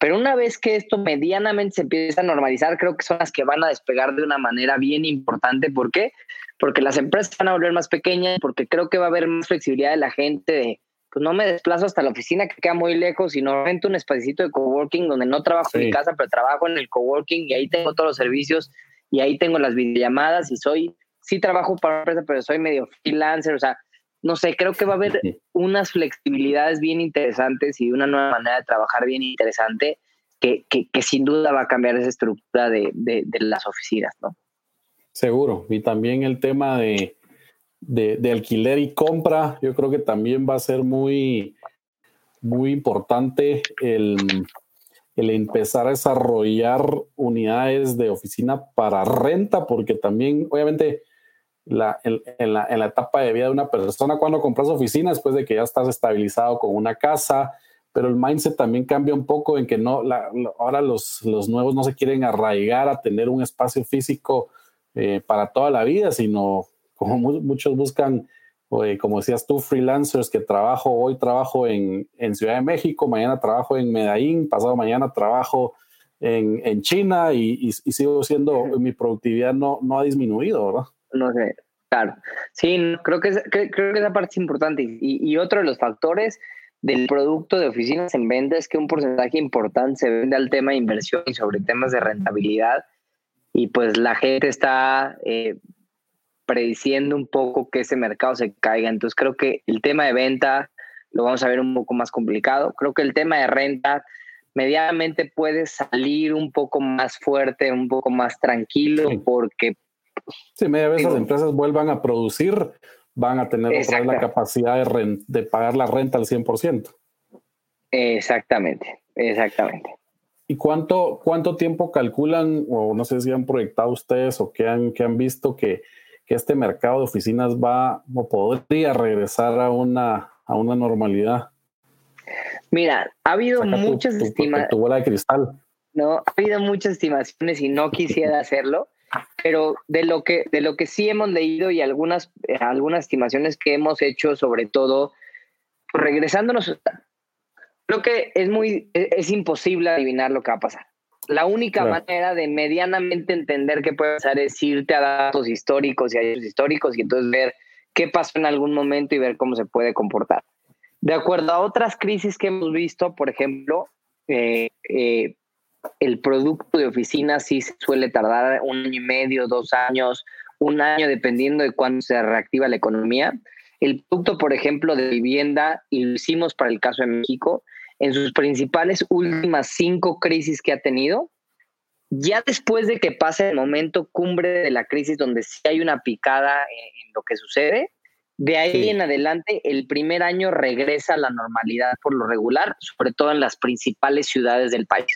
Pero una vez que esto medianamente se empieza a normalizar, creo que son las que van a despegar de una manera bien importante. ¿Por qué? Porque las empresas van a volver más pequeñas, porque creo que va a haber más flexibilidad de la gente de, pues no me desplazo hasta la oficina que queda muy lejos, sino rento un espacito de coworking donde no trabajo en mi casa, pero trabajo en el coworking y ahí tengo todos los servicios y ahí tengo las videollamadas y soy, sí trabajo para una empresa, pero soy medio freelancer, o sea, no sé, creo que va a haber unas flexibilidades bien interesantes y una nueva manera de trabajar bien interesante que, que, sin duda va a cambiar esa estructura de, de, las oficinas, ¿no? Seguro. Y también el tema de, de, alquiler y compra, yo creo que también va a ser muy, muy importante el, el empezar a desarrollar unidades de oficina para renta, porque también, obviamente, la, en, la, en, la, etapa de vida de una persona cuando compras oficina, después de que ya estás estabilizado con una casa, pero el mindset también cambia un poco en que no, ahora los, los, nuevos no se quieren arraigar a tener un espacio físico eh, para toda la vida, sino como muchos buscan, eh, como decías tú, freelancers que trabajo, hoy trabajo en, en, Ciudad de México, mañana trabajo en Medellín, pasado mañana trabajo en, en China y, y, y, sigo siendo, mi productividad no, no ha disminuido, ¿verdad? No sé, claro. Sí, creo que, creo que esa parte es importante. Y, otro de los factores del producto de oficinas en venta es que un porcentaje importante se vende al tema de inversión y sobre temas de rentabilidad. Y pues la gente está eh, prediciendo un poco que ese mercado se caiga. Entonces creo que el tema de venta lo vamos a ver un poco más complicado. Creo que el tema de renta medianamente puede salir un poco más fuerte, un poco más tranquilo, porque Sí, media vez las empresas vuelvan a producir, van a tener otra vez la capacidad de, de pagar la renta al 100%. Exactamente, exactamente. ¿Y cuánto, cuánto tiempo calculan, o no sé si han proyectado ustedes o que han, que han visto que, que este mercado de oficinas va o podría regresar a una, a una normalidad? Mira, ha habido muchas estimaciones. de cristal. No, ha habido muchas estimaciones y no quisiera hacerlo pero de lo que de lo que sí hemos leído y algunas eh, algunas estimaciones que hemos hecho sobre todo pues, regresándonos creo que es muy e, es, imposible adivinar lo que va a pasar. La única manera de medianamente entender qué puede pasar es irte a datos históricos y a hechos históricos y entonces ver qué pasó en algún momento y ver cómo se puede comportar. De acuerdo a otras crisis que hemos visto por ejemplo eh, eh, el producto de oficina sí suele tardar un año y medio, dos años, un año, dependiendo de cuándo se reactiva la economía. El producto, por ejemplo, de vivienda, y lo hicimos para el caso de México, en sus principales últimas cinco crisis que ha tenido, ya después de que pase el momento cumbre de la crisis donde sí hay una picada en, lo que sucede, de ahí en adelante el primer año regresa a la normalidad por lo regular, sobre todo en las principales ciudades del país.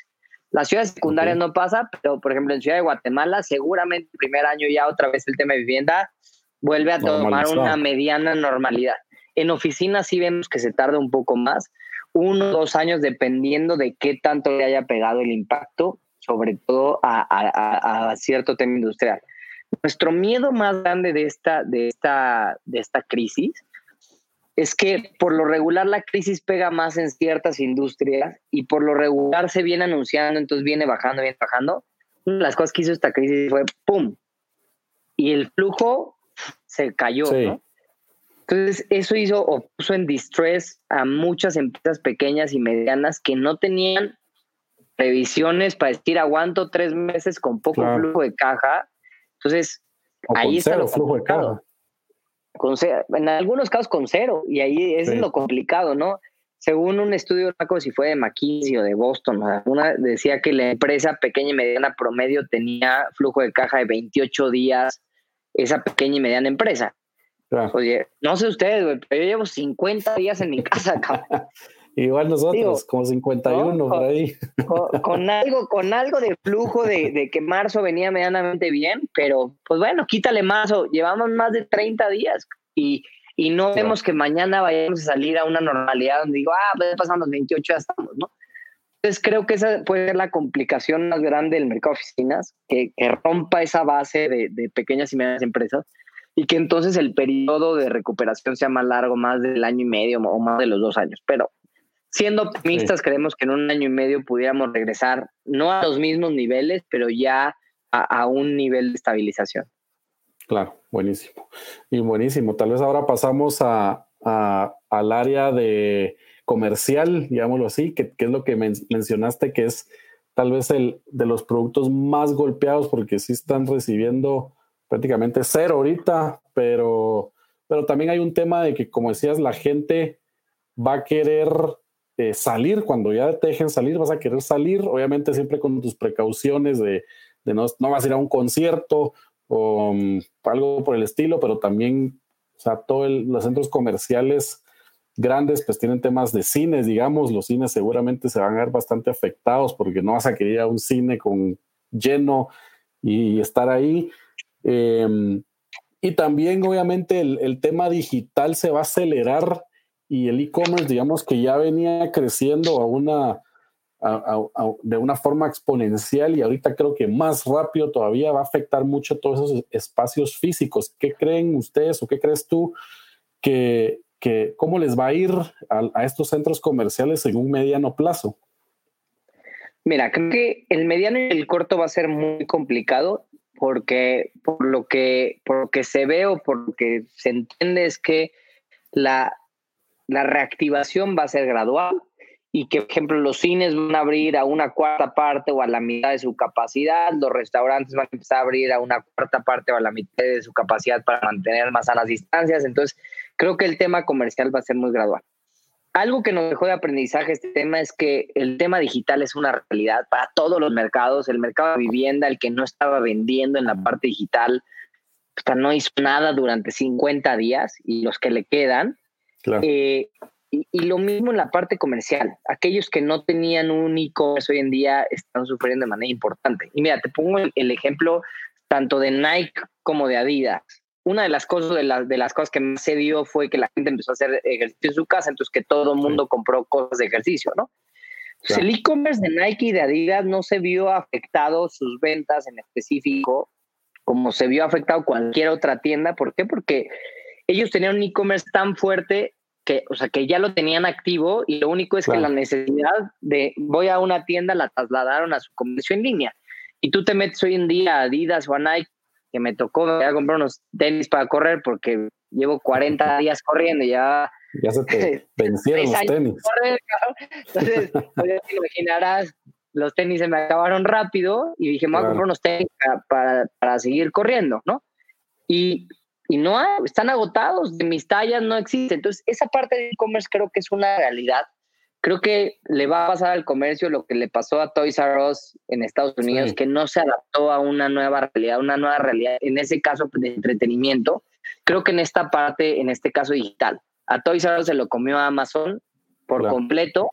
Las ciudades secundarias no pasa, pero por ejemplo en Ciudad de Guatemala, seguramente el primer año ya otra vez el tema de vivienda vuelve a tomar una mediana normalidad. En oficinas sí vemos que se tarda un poco más, uno o dos años dependiendo de qué tanto le haya pegado el impacto, sobre todo a, a, cierto tema industrial. Nuestro miedo más grande de esta, de esta, de esta crisis es que por lo regular la crisis pega más en ciertas industrias y por lo regular se viene anunciando, entonces viene bajando, viene bajando. Una de las cosas que hizo esta crisis fue ¡pum! Y el flujo se cayó, ¿no? Entonces, eso hizo o puso en distress a muchas empresas pequeñas y medianas que no tenían previsiones para decir aguanto tres meses con poco flujo de caja. Entonces, ahí está el flujo de caja en algunos casos con cero, y ahí es lo complicado, ¿no? Según un estudio, no sé si fue de McKinsey o de Boston, una decía que la empresa pequeña y mediana promedio tenía flujo de caja de 28 días, esa pequeña y mediana empresa. Oye, no sé ustedes, pero yo llevo 50 días en mi casa, cabrón. Igual nosotros, como 51 por ahí. Con, algo, con algo de flujo de, de, que marzo venía medianamente bien, pero pues bueno, quítale marzo, llevamos más de 30 días. y, y no vemos que mañana vayamos a salir a una normalidad donde digo, ah, pues pasan los 28, ya estamos, ¿no? Entonces creo que esa puede ser la complicación más grande del mercado de oficinas, que, que rompa esa base de, de, pequeñas y medianas empresas y que entonces el periodo de recuperación sea más largo, más del año y medio o más de los dos años. Pero siendo optimistas, creemos que en un año y medio pudiéramos regresar, no a los mismos niveles, pero ya a, a un nivel de estabilización. Claro, buenísimo. Y buenísimo. Tal vez ahora pasamos a, a, al área de comercial, digámoslo así, que, que es lo que men mencionaste, que es tal vez el de los productos más golpeados porque sí están recibiendo prácticamente cero ahorita, pero, pero también hay un tema de que, como decías, la gente va a querer eh, salir, cuando ya te dejen salir, vas a querer salir, obviamente siempre con tus precauciones de, no, no vas a ir a un concierto o um, algo por el estilo, pero también, o sea, todos los centros comerciales grandes pues tienen temas de cines, digamos, los cines seguramente se van a ver bastante afectados porque no vas a querer ir a un cine con lleno y estar ahí. Eh, y también obviamente el, tema digital se va a acelerar y el e-commerce digamos que ya venía creciendo a una, de una forma exponencial y ahorita creo que más rápido todavía va a afectar mucho todos esos espacios físicos. ¿Qué creen ustedes o qué crees tú que, que cómo les va a ir a, a estos centros comerciales en un mediano plazo? Mira, creo que el mediano y el corto va a ser muy complicado porque por lo que, por lo que se ve o por lo que se entiende es que la, la reactivación va a ser gradual y que, por ejemplo, los cines van a abrir a una cuarta parte o a la mitad de su capacidad, los restaurantes van a empezar a abrir a una cuarta parte o a la mitad de su capacidad para mantener más sanas distancias. Entonces, creo que el tema comercial va a ser muy gradual. Algo que nos dejó de aprendizaje este tema es que el tema digital es una realidad para todos los mercados. El mercado de vivienda, el que no estaba vendiendo en la parte digital, no hizo nada durante 50 días y los que le quedan. Claro. Eh, y, y, lo mismo en la parte comercial. Aquellos que no tenían un e-commerce hoy en día están sufriendo de manera importante. Y mira, te pongo el, el ejemplo tanto de Nike como de Adidas una de las cosas de, la, de, las cosas que más se dio fue que la gente empezó a hacer ejercicio en su casa, entonces que todo el mundo compró cosas de ejercicio, ¿no? Claro. El e-commerce de Nike y de Adidas no se vio afectado sus ventas en específico como se vio afectado cualquier otra tienda. ¿Por qué? Porque ellos tenían un e-commerce tan fuerte que, o sea, que ya lo tenían activo y lo único es claro. que la necesidad de voy a una tienda la trasladaron a su comercio en línea. Y tú te metes hoy en día a Adidas o a Nike que me tocó me voy a comprar unos tenis para correr porque llevo 40 días corriendo y ya... Ya se te vencieron los tenis. Correr, Entonces, te imaginarás, los tenis se me acabaron rápido y dije, me voy a comprar unos tenis para, para, para seguir corriendo, ¿no? Y, y no hay, están agotados, de mis tallas no existe. Entonces, esa parte de e-commerce creo que es una realidad creo que le va a pasar al comercio lo que le pasó a Toys R Us en Estados Unidos, sí. que no se adaptó a una nueva realidad, una nueva realidad, en ese caso de entretenimiento. Creo que en esta parte, en este caso digital, a Toys R Us se lo comió a Amazon por claro. completo.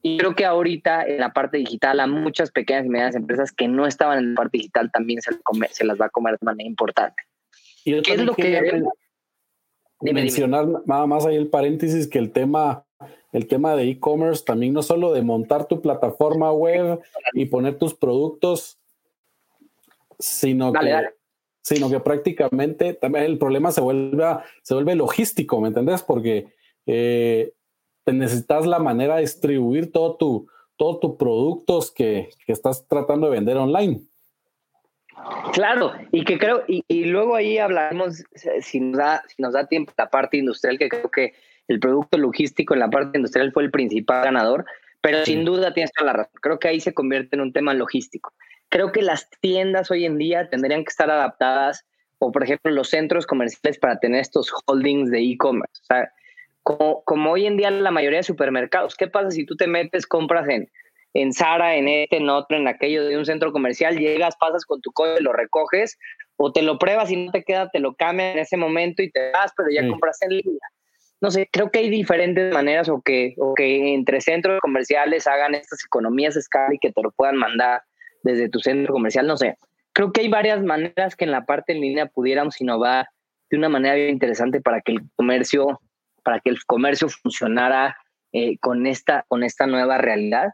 Y creo que ahorita en la parte digital a muchas pequeñas y medianas empresas que no estaban en la parte digital también se, come, se las va a comer de manera importante. ¿Y ¿Qué es lo que... Dime, mencionar dime. nada más ahí el paréntesis que el tema el tema de e-commerce, también no solo de montar tu plataforma web y poner tus productos, sino dale, que dale. sino que prácticamente también el problema se vuelve se vuelve logístico, ¿me entendés? Porque eh, necesitas la manera de distribuir todo tu todos tus productos que, que, estás tratando de vender online. Claro, y que creo, y, y luego ahí hablaremos, si nos, da, si nos da tiempo, la parte industrial, que creo que el producto logístico en la parte industrial fue el principal ganador, pero sin duda tienes toda la razón. Creo que ahí se convierte en un tema logístico. Creo que las tiendas hoy en día tendrían que estar adaptadas, o por ejemplo los centros comerciales para tener estos holdings de e-commerce. O sea, como, como, hoy en día la mayoría de supermercados, ¿qué pasa si tú te metes, compras en, en Zara, en este, en otro, en aquello de un centro comercial, llegas, pasas con tu coche, lo recoges, o te lo pruebas y no te queda, te lo cambian en ese momento y te vas, pero ya sí. compraste en línea no sé, creo que hay diferentes maneras o que, o que entre centros comerciales hagan estas economías de escala y que te lo puedan mandar desde tu centro comercial, no sé. Creo que hay varias maneras que en la parte en línea pudiéramos innovar de una manera bien interesante para que el comercio, para que el comercio funcionara eh, con, esta, con esta nueva realidad.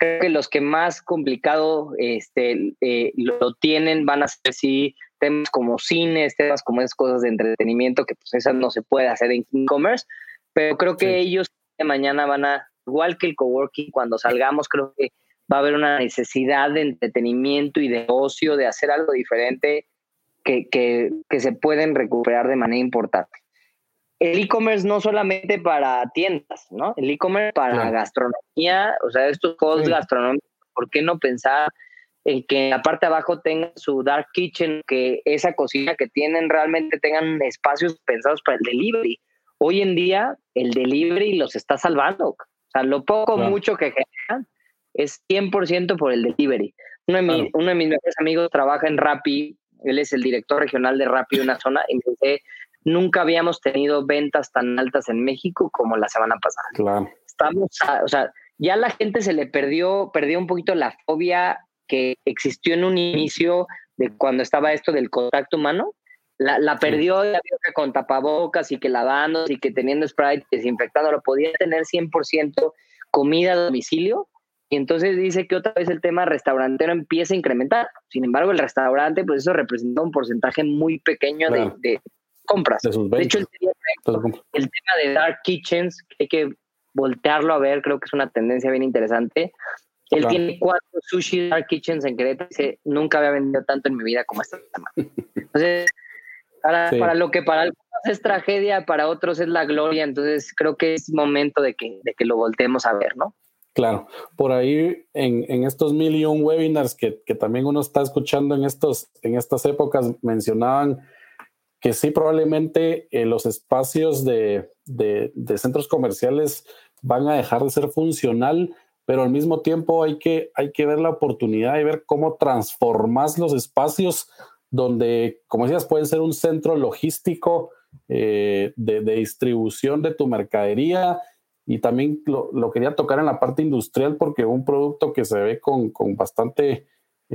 Creo que los que más complicado este, eh, lo tienen van a ser si temas como cines, temas como esas cosas de entretenimiento, que pues esas no se puede hacer en e-commerce, pero creo que ellos de mañana van a, igual que el coworking, cuando salgamos, creo que va a haber una necesidad de entretenimiento y de ocio, de hacer algo diferente que, que, que se pueden recuperar de manera importante. El e-commerce no solamente para tiendas, ¿no? El e-commerce para gastronomía, o sea, estos juegos gastronómicos, ¿por qué no pensar en que en la parte de abajo tengan su dark kitchen, que esa cocina que tienen realmente tengan espacios pensados para el delivery? Hoy en día el delivery los está salvando. O sea, lo poco, mucho que generan es 100% por el delivery. Uno de, mis mejores amigos trabaja en Rappi, él es el director regional de Rappi de una zona, y me dice, nunca habíamos tenido ventas tan altas en México como la semana pasada. Claro. Estamos, o sea, ya la gente se le perdió, perdió un poquito la fobia que existió en un inicio de cuando estaba esto del contacto humano. La, la perdió, vio que con tapabocas y que lavando y que teniendo Sprite desinfectando lo podía tener 100% comida a domicilio y entonces dice que otra vez el tema restaurantero empieza a incrementar. Sin embargo, el restaurante, pues eso representa un porcentaje muy pequeño de, compras. De, hecho, el, tema de dark kitchens, hay que voltearlo a ver, creo que es una tendencia bien interesante. Él tiene cuatro sushi dark kitchens en Querétaro y dice, nunca había vendido tanto en mi vida como esta semana. Entonces, para, para, lo que para algunos es tragedia, para otros es la gloria, entonces creo que es momento de que, de que lo volteemos a ver, ¿no? Claro, por ahí en, en estos mil y un webinars que, que, también uno está escuchando en, estos, en estas épocas mencionaban que sí, probablemente eh, los espacios de, de, de, centros comerciales van a dejar de ser funcional, pero al mismo tiempo hay que, hay que ver la oportunidad y ver cómo transformas los espacios donde, como decías, pueden ser un centro logístico eh, de, de distribución de tu mercadería. Y también lo, quería tocar en la parte industrial porque un producto que se ve con, con bastante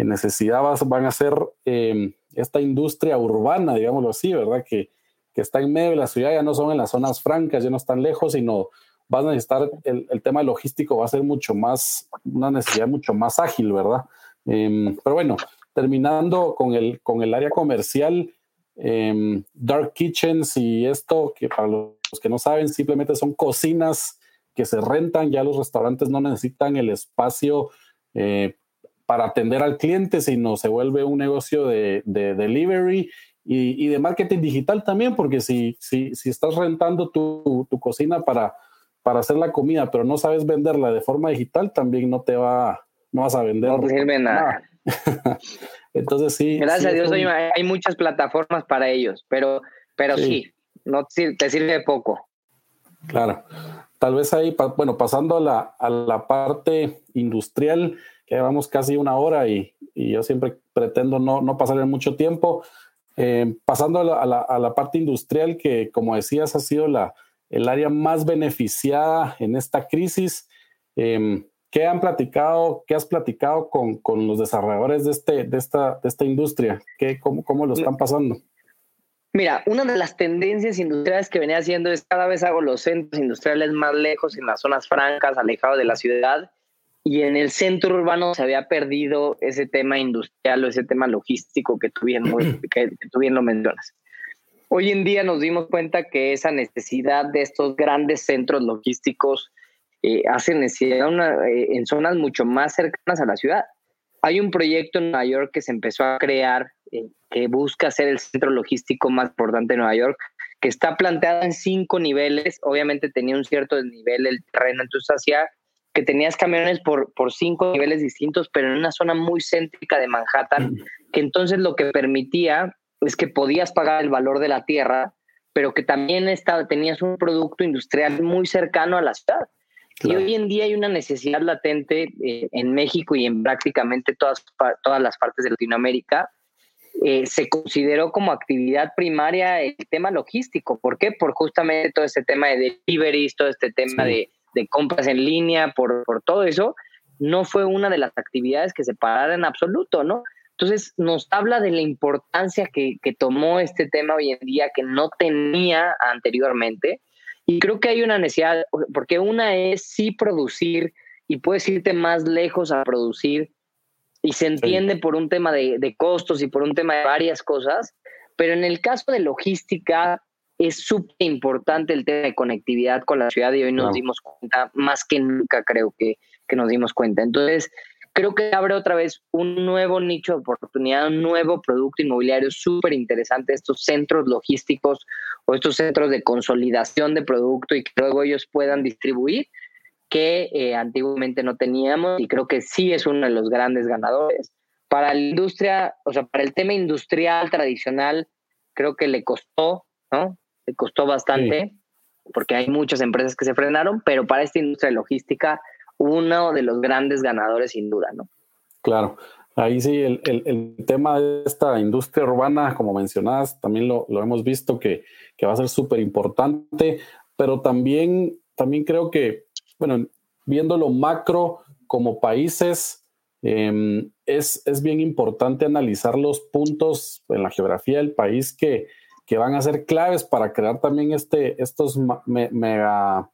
necesidad van a ser em, esta industria urbana, digámoslo así, ¿verdad? Que, que, está en medio de la ciudad, ya no son en las zonas francas, ya no están lejos, sino van a necesitar, el, el tema logístico va a ser mucho más, una necesidad mucho más ágil, ¿verdad? Em, pero bueno, terminando con el, con el área comercial, em, dark kitchens y esto, que para los que no saben, simplemente son cocinas que se rentan, ya los restaurantes no necesitan el espacio eh, para atender al cliente, sino se vuelve un negocio de, delivery y, de marketing digital también, porque si, si, si estás rentando tu, cocina para, para hacer la comida, pero no sabes venderla de forma digital, también no te va, no vas a vender. No sirve nada. Entonces sí. Gracias a Dios hay muchas plataformas para ellos, pero, pero sí, no te sirve poco. Claro. Tal vez ahí, bueno, pasando a la, a la parte industrial, que llevamos casi una hora y, y yo siempre pretendo no, no pasarle mucho tiempo. Eh, pasando a la, a, la, parte industrial, que como decías, ha sido la, el área más beneficiada en esta crisis. Eh, ¿Qué han platicado, qué has platicado con, con, los desarrolladores de, este, de, esta, de esta industria? ¿Qué, cómo, ¿Cómo lo están pasando? Mira, una de las tendencias industriales que venía haciendo es cada vez hago los centros industriales más lejos, en las zonas francas, alejados de la ciudad, y en el centro urbano se había perdido ese tema industrial o ese tema logístico que tú bien, que, lo mencionas. Hoy en día nos dimos cuenta que esa necesidad de estos grandes centros logísticos eh, hace necesidad eh, en zonas mucho más cercanas a la ciudad. Hay un proyecto en Nueva York que se empezó a crear eh, que busca ser el centro logístico más importante de Nueva York, que está planteado en cinco niveles. Obviamente tenía un cierto nivel el terreno, entonces hacía que tenías camiones por, por cinco niveles distintos, pero en una zona muy céntrica de Manhattan, que entonces lo que permitía es que podías pagar el valor de la tierra, pero que también estaba, tenías un producto industrial muy cercano a la ciudad. Y hoy en día hay una necesidad latente eh, en México y en prácticamente todas, todas las partes de Latinoamérica eh, se consideró como actividad primaria el tema logístico. ¿Por qué? Por justamente todo este tema de deliveries, todo este tema de, compras en línea, por, todo eso, no fue una de las actividades que se pararan en absoluto, ¿no? Entonces nos habla de la importancia que, que tomó este tema hoy en día que no tenía anteriormente. Y creo que hay una necesidad, porque una es sí producir y puedes irte más lejos a producir y se entiende por un tema de, de, costos y por un tema de varias cosas, pero en el caso de logística es súper importante el tema de conectividad con la ciudad y hoy nos dimos cuenta, más que nunca creo que, que nos dimos cuenta. Entonces, creo que abre otra vez un nuevo nicho de oportunidad, un nuevo producto inmobiliario súper interesante, estos centros logísticos o estos centros de consolidación de producto y que luego ellos puedan distribuir que eh, antiguamente no teníamos y creo que sí es uno de los grandes ganadores. Para la industria, o sea, para el tema industrial tradicional, creo que le costó, ¿no? Le costó bastante porque hay muchas empresas que se frenaron, pero para esta industria logística, uno de los grandes ganadores sin duda, ¿no? Claro. Ahí sí, el, el, tema de esta industria urbana, como mencionabas, también lo, lo hemos visto que, que va a ser súper importante, pero también, también creo que bueno, viendo lo macro como países, em, es, es, bien importante analizar los puntos en la geografía del país que, que van a ser claves para crear también este, estos mega,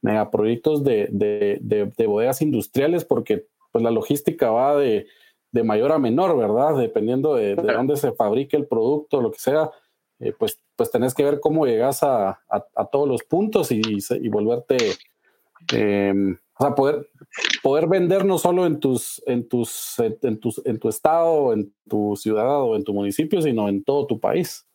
mega proyectos de, de, de, bodegas industriales, porque pues, la logística va de, mayor a menor, ¿verdad? Dependiendo de, dónde se fabrique el producto, lo que sea, eh, pues, pues tenés que ver cómo llegas a, a, todos los puntos y, y volverte Em, o sea, poder, poder vender no solo en tus, en tus, en tus, en tu estado, en tu ciudad o en tu municipio, sino en todo tu país.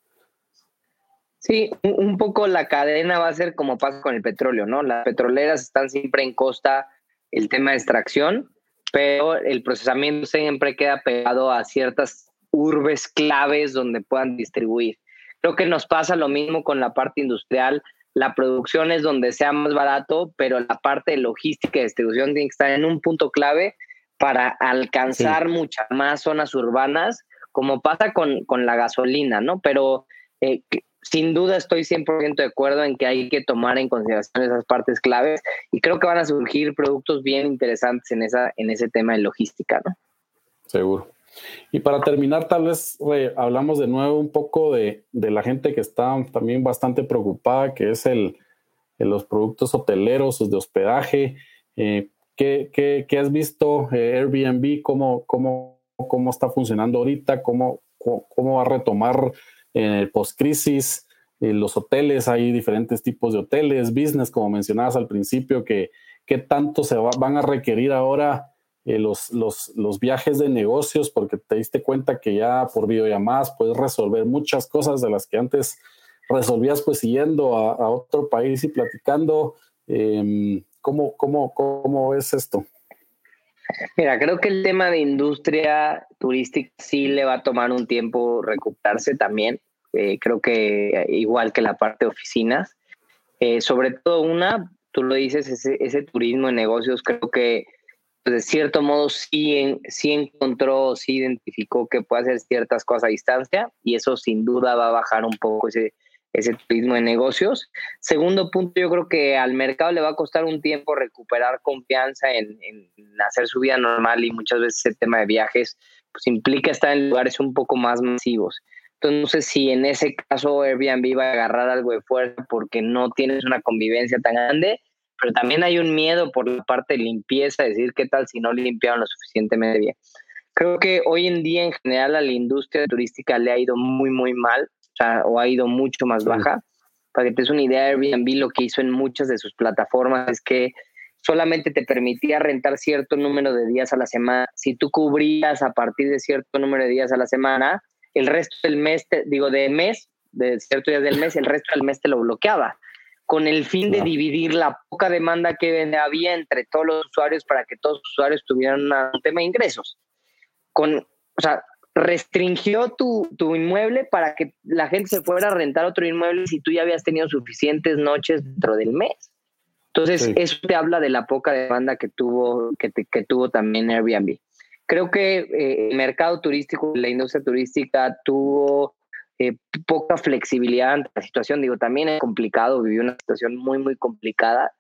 Sí, un poco la cadena va a ser como pasa con el petróleo, ¿no? Las petroleras están siempre en costa el tema de extracción, pero el procesamiento siempre queda pegado a ciertas urbes claves donde puedan distribuir. Creo que nos pasa lo mismo con la parte industrial la producción es donde sea más barato, pero la parte de logística y distribución tiene que estar en un punto clave para alcanzar muchas más zonas urbanas, como pasa con, la gasolina, ¿no? Pero eh, sin duda estoy 100% de acuerdo en que hay que tomar en consideración esas partes claves y creo que van a surgir productos bien interesantes en, esa, en ese tema de logística, ¿no? Seguro. Y para terminar, tal vez hablamos de nuevo un poco de, la gente que está también bastante preocupada, que es el, los productos hoteleros, de hospedaje. Eh, ¿qué, has visto eh, Airbnb? ¿Cómo, cómo, ¿Cómo está funcionando ahorita? ¿Cómo, cómo, va a retomar eh, post-crisis? Eh, los hoteles, hay diferentes tipos de hoteles, business, como mencionabas al principio, que qué tanto se van a requerir ahora eh, los, los, los, viajes de negocios, porque te diste cuenta que ya por videollamadas puedes resolver muchas cosas de las que antes resolvías pues yendo a, otro país y platicando. Eh, ¿cómo, cómo, ¿Cómo es esto? Mira, creo que el tema de industria turística sí le va a tomar un tiempo recuperarse también. Eh, creo que igual que la parte de oficinas. Eh, sobre todo una, tú lo dices, ese, ese turismo de negocios, creo que de cierto modo sí, sí encontró, sí identificó que puede hacer ciertas cosas a distancia y eso sin duda va a bajar un poco ese, ese turismo de negocios. Segundo punto, yo creo que al mercado le va a costar un tiempo recuperar confianza en, en hacer su vida normal y muchas veces el tema de viajes pues implica estar en lugares un poco más masivos. Entonces, no sé si en ese caso Airbnb va a agarrar algo de fuerza porque no tienes una convivencia tan grande pero también hay un miedo por la parte de limpieza, decir qué tal si no limpiaron lo suficientemente bien. Creo que hoy en día en general a la industria turística le ha ido muy, muy mal, sea, o ha ido mucho más baja. Para que te des una idea, Airbnb lo que hizo en muchas de sus plataformas es que solamente te permitía rentar cierto número de días a la semana. Si tú cubrías a partir de cierto número de días a la semana, el resto del mes, digo, de mes, de ciertos días del mes, el resto del mes te lo bloqueaba con el fin de dividir la poca demanda que había entre todos los usuarios para que todos los usuarios tuvieran un tema de ingresos. Con, o sea, restringió tu, tu, inmueble para que la gente se fuera a rentar otro inmueble si tú ya habías tenido suficientes noches dentro del mes. Entonces, eso te habla de la poca demanda que tuvo, que, que tuvo también Airbnb. Creo que eh, el mercado turístico, la industria turística tuvo eh, poca flexibilidad ante la situación. Digo, también es complicado, vivió una situación muy, muy complicada,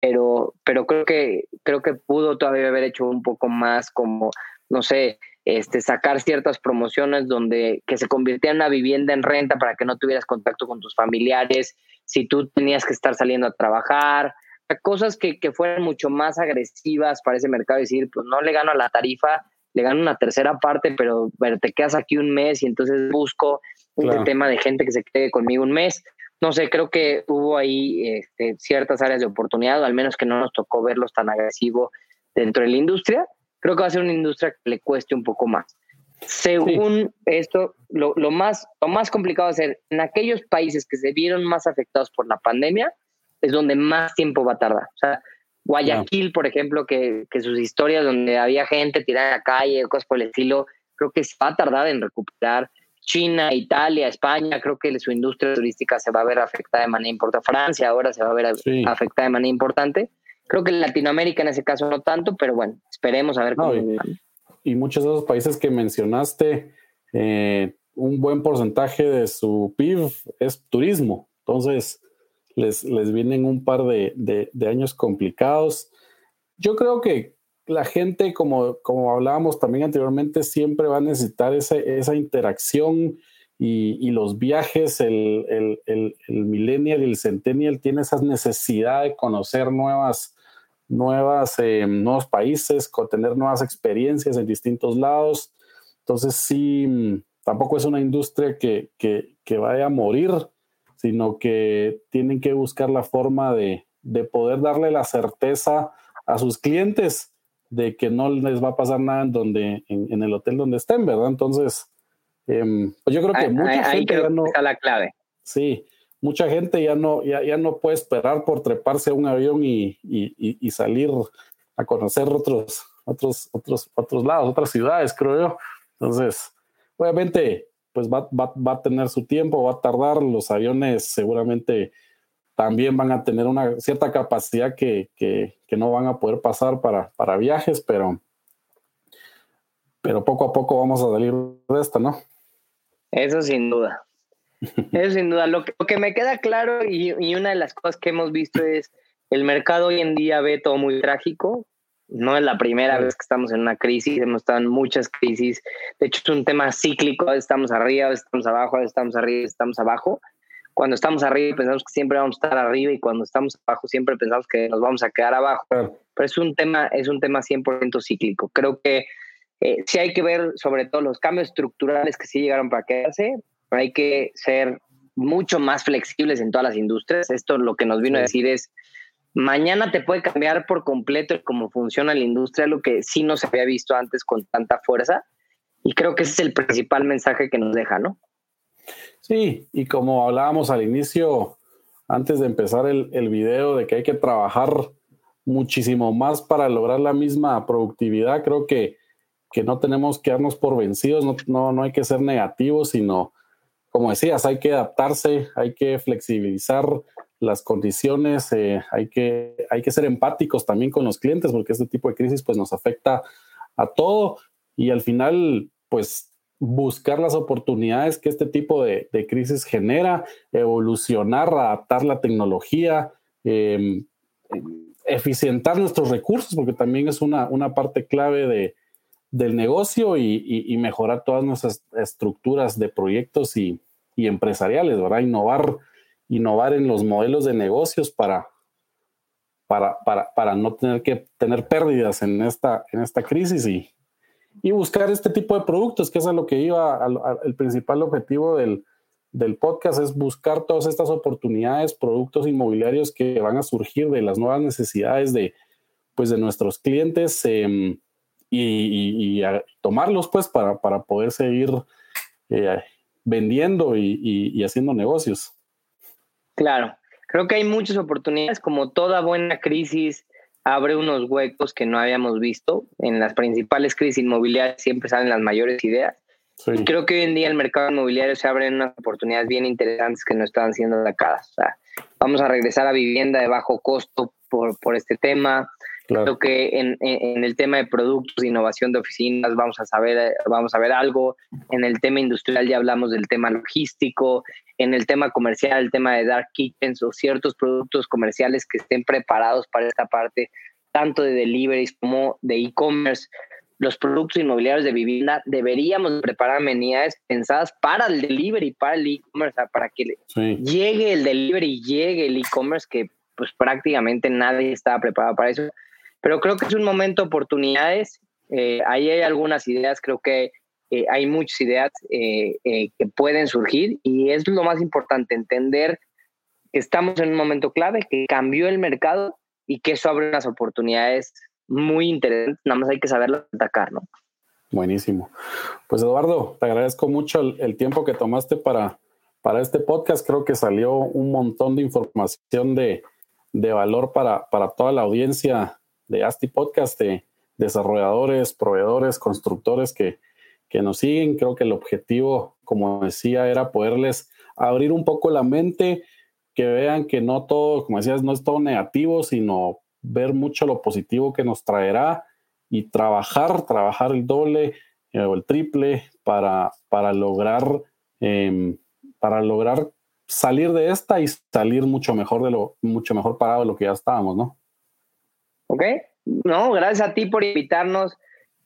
pero, pero creo, que, creo que pudo todavía haber hecho un poco más como, no sé, este, sacar ciertas promociones donde que se convirtiera en una vivienda en renta para que no tuvieras contacto con tus familiares, si tú tenías que estar saliendo a trabajar, cosas que, que fueran mucho más agresivas para ese mercado, decir, pues no le gano a la tarifa, le gano una tercera parte, pero, te quedas aquí un mes y entonces busco un tema de gente que se quede conmigo un mes. No sé, creo que hubo ahí este, ciertas áreas de oportunidad, o al menos que no nos tocó verlos tan agresivo dentro de la industria, creo que va a ser una industria que le cueste un poco más. Según esto, lo, más, lo más complicado va a ser en aquellos países que se vieron más afectados por la pandemia, es donde más tiempo va a tardar. O sea, Guayaquil, por ejemplo, que, que, sus historias donde había gente tirada en la calle, cosas por el estilo, creo que se va a tardar en recuperar. China, Italia, España, creo que su industria turística se va a ver afectada de manera importante. Francia ahora se va a ver afectada de manera importante. Creo que Latinoamérica en ese caso no tanto, pero bueno, esperemos a ver cómo. y, muchos de esos países que mencionaste, eh, un buen porcentaje de su PIB es turismo. Entonces, les, les vienen un par de, de, años complicados. Yo creo que la gente, como, como hablábamos también anteriormente, siempre va a necesitar esa interacción y, y, los viajes, el, el, el, el, millennial y el centennial tiene esa necesidad de conocer nuevas, nuevas, eh, nuevos países, tener nuevas experiencias en distintos lados. Entonces, sí, tampoco es una industria que, que, que vaya a morir, sino que tienen que buscar la forma de, de, poder darle la certeza a sus clientes de que no les va a pasar nada en, donde, en, el hotel donde estén, ¿verdad? Entonces, em, pues yo creo que mucha gente ya no... Está la clave. Sí, mucha gente ya no, ya, ya no puede esperar por treparse a un avión y, y, salir a conocer otros, otros, otros, otros lados, otras ciudades, creo yo. Entonces, obviamente, pues va, va, va, a tener su tiempo, va a tardar, los aviones seguramente también van a tener una cierta capacidad que, que, que no van a poder pasar para, para viajes, pero, pero poco a poco vamos a salir de esta, ¿no? Eso sin duda. Eso sin duda. Lo que, me queda claro y, una de las cosas que hemos visto es el mercado hoy en día ve todo muy trágico. No es la primera vez que estamos en una crisis, hemos estado en muchas crisis. De hecho, es un tema cíclico. Estamos arriba, estamos abajo, estamos arriba, estamos abajo. Cuando estamos arriba pensamos que siempre vamos a estar arriba y cuando estamos abajo siempre pensamos que nos vamos a quedar abajo. Pero es un tema, es un tema 100% cíclico. Creo que eh, sí hay que ver sobre todo los cambios estructurales que sí llegaron para quedarse, hay que ser mucho más flexibles en todas las industrias. Esto lo que nos vino a decir es, mañana te puede cambiar por completo cómo funciona la industria, lo que sí no se había visto antes con tanta fuerza. Y creo que ese es el principal mensaje que nos deja, ¿no? Sí, y como hablábamos al inicio, antes de empezar el, el video, de que hay que trabajar muchísimo más para lograr la misma productividad, creo que, que no tenemos que darnos por vencidos, no, no, no hay que ser negativos, sino como decías, hay que adaptarse, hay que flexibilizar las condiciones, eh, hay, que, hay que ser empáticos también con los clientes porque este tipo de crisis pues nos afecta a todo. Y al final pues buscar las oportunidades que este tipo de, crisis genera, evolucionar, adaptar la tecnología, em, eficientar nuestros recursos porque también es una, una parte clave de, del negocio y, mejorar todas nuestras estructuras de proyectos y, empresariales, ¿verdad? Innovar, innovar en los modelos de negocios para, para, para, no tener que tener pérdidas en esta, en esta crisis y, y buscar este tipo de productos, que es a lo que iba, el principal objetivo del, del podcast es buscar todas estas oportunidades, productos inmobiliarios que van a surgir de las nuevas necesidades de, pues, de nuestros clientes. Eh, y, tomarlos pues para, para poder seguir eh, vendiendo y, haciendo negocios. Claro, creo que hay muchas oportunidades, como toda buena crisis abre unos huecos que no habíamos visto. En las principales crisis inmobiliarias siempre salen las mayores ideas. creo que hoy en día el mercado inmobiliario se abren unas oportunidades bien interesantes que no estaban siendo sacadas. O sea, vamos a regresar a vivienda de bajo costo por, por este tema. Creo que en, el tema de productos, innovación de oficinas, vamos a saber, vamos a ver algo. En el tema industrial ya hablamos del tema logístico. En el tema comercial, el tema de dark kitchens o ciertos productos comerciales que estén preparados para esta parte, tanto de deliveries como de e-commerce. los productos inmobiliarios de vivienda deberíamos preparar amenidades pensadas para el delivery, para el e-commerce, para que llegue el delivery, llegue el e-commerce, que pues prácticamente nadie estaba preparado para eso. Pero creo que es un momento de oportunidades. Eh, ahí hay algunas ideas, creo que eh, hay muchas ideas eh, que pueden surgir y es lo más importante, entender que estamos en un momento clave, que cambió el mercado y que eso abre unas oportunidades muy interesante, nada más hay que saberlo atacar, ¿no? Buenísimo. Pues Eduardo, te agradezco mucho el, tiempo que tomaste para, para este podcast. Creo que salió un montón de información de, valor para, para, toda la audiencia de Asti Podcast, de desarrolladores, proveedores, constructores que, que nos siguen. Creo que el objetivo, como decía, era poderles abrir un poco la mente, que vean que no todo, como decías, no es todo negativo, sino ver mucho lo positivo que nos traerá y trabajar, trabajar el doble eh, o el triple para, para lograr em, para lograr salir de esta y salir mucho mejor de lo mucho mejor parado de lo que ya estábamos, ¿no? Ok, no, gracias a ti por invitarnos.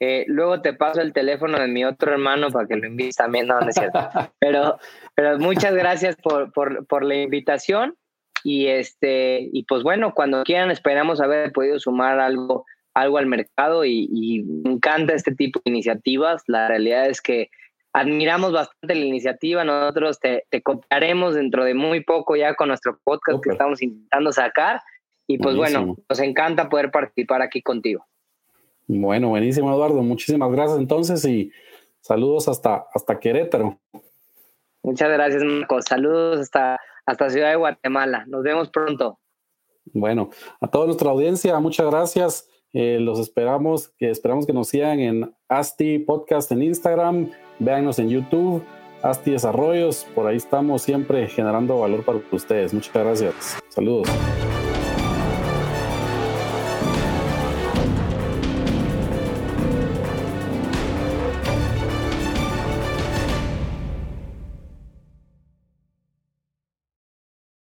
Eh, luego te paso el teléfono de mi otro hermano para que lo invites también, no, no es cierto. Pero, pero muchas gracias por, por, por la invitación y este, y pues bueno, cuando quieran esperamos haber podido sumar algo, algo al mercado y, me encanta este tipo de iniciativas. La realidad es que admiramos bastante la iniciativa. Nosotros te, te copiaremos dentro de muy poco ya con nuestro podcast que estamos intentando sacar. Y pues bueno, nos encanta poder participar aquí contigo. Bueno, buenísimo, Eduardo. Muchísimas gracias entonces y saludos hasta, hasta Querétaro. Muchas gracias, Marco. Saludos hasta hasta Ciudad de Guatemala. Nos vemos pronto. Bueno, a toda nuestra audiencia, muchas gracias. Eh, los esperamos, que esperamos que nos sigan en Asti Podcast en Instagram, véanos en YouTube, Asti Desarrollos, por ahí estamos siempre generando valor para ustedes. Muchas gracias. Saludos.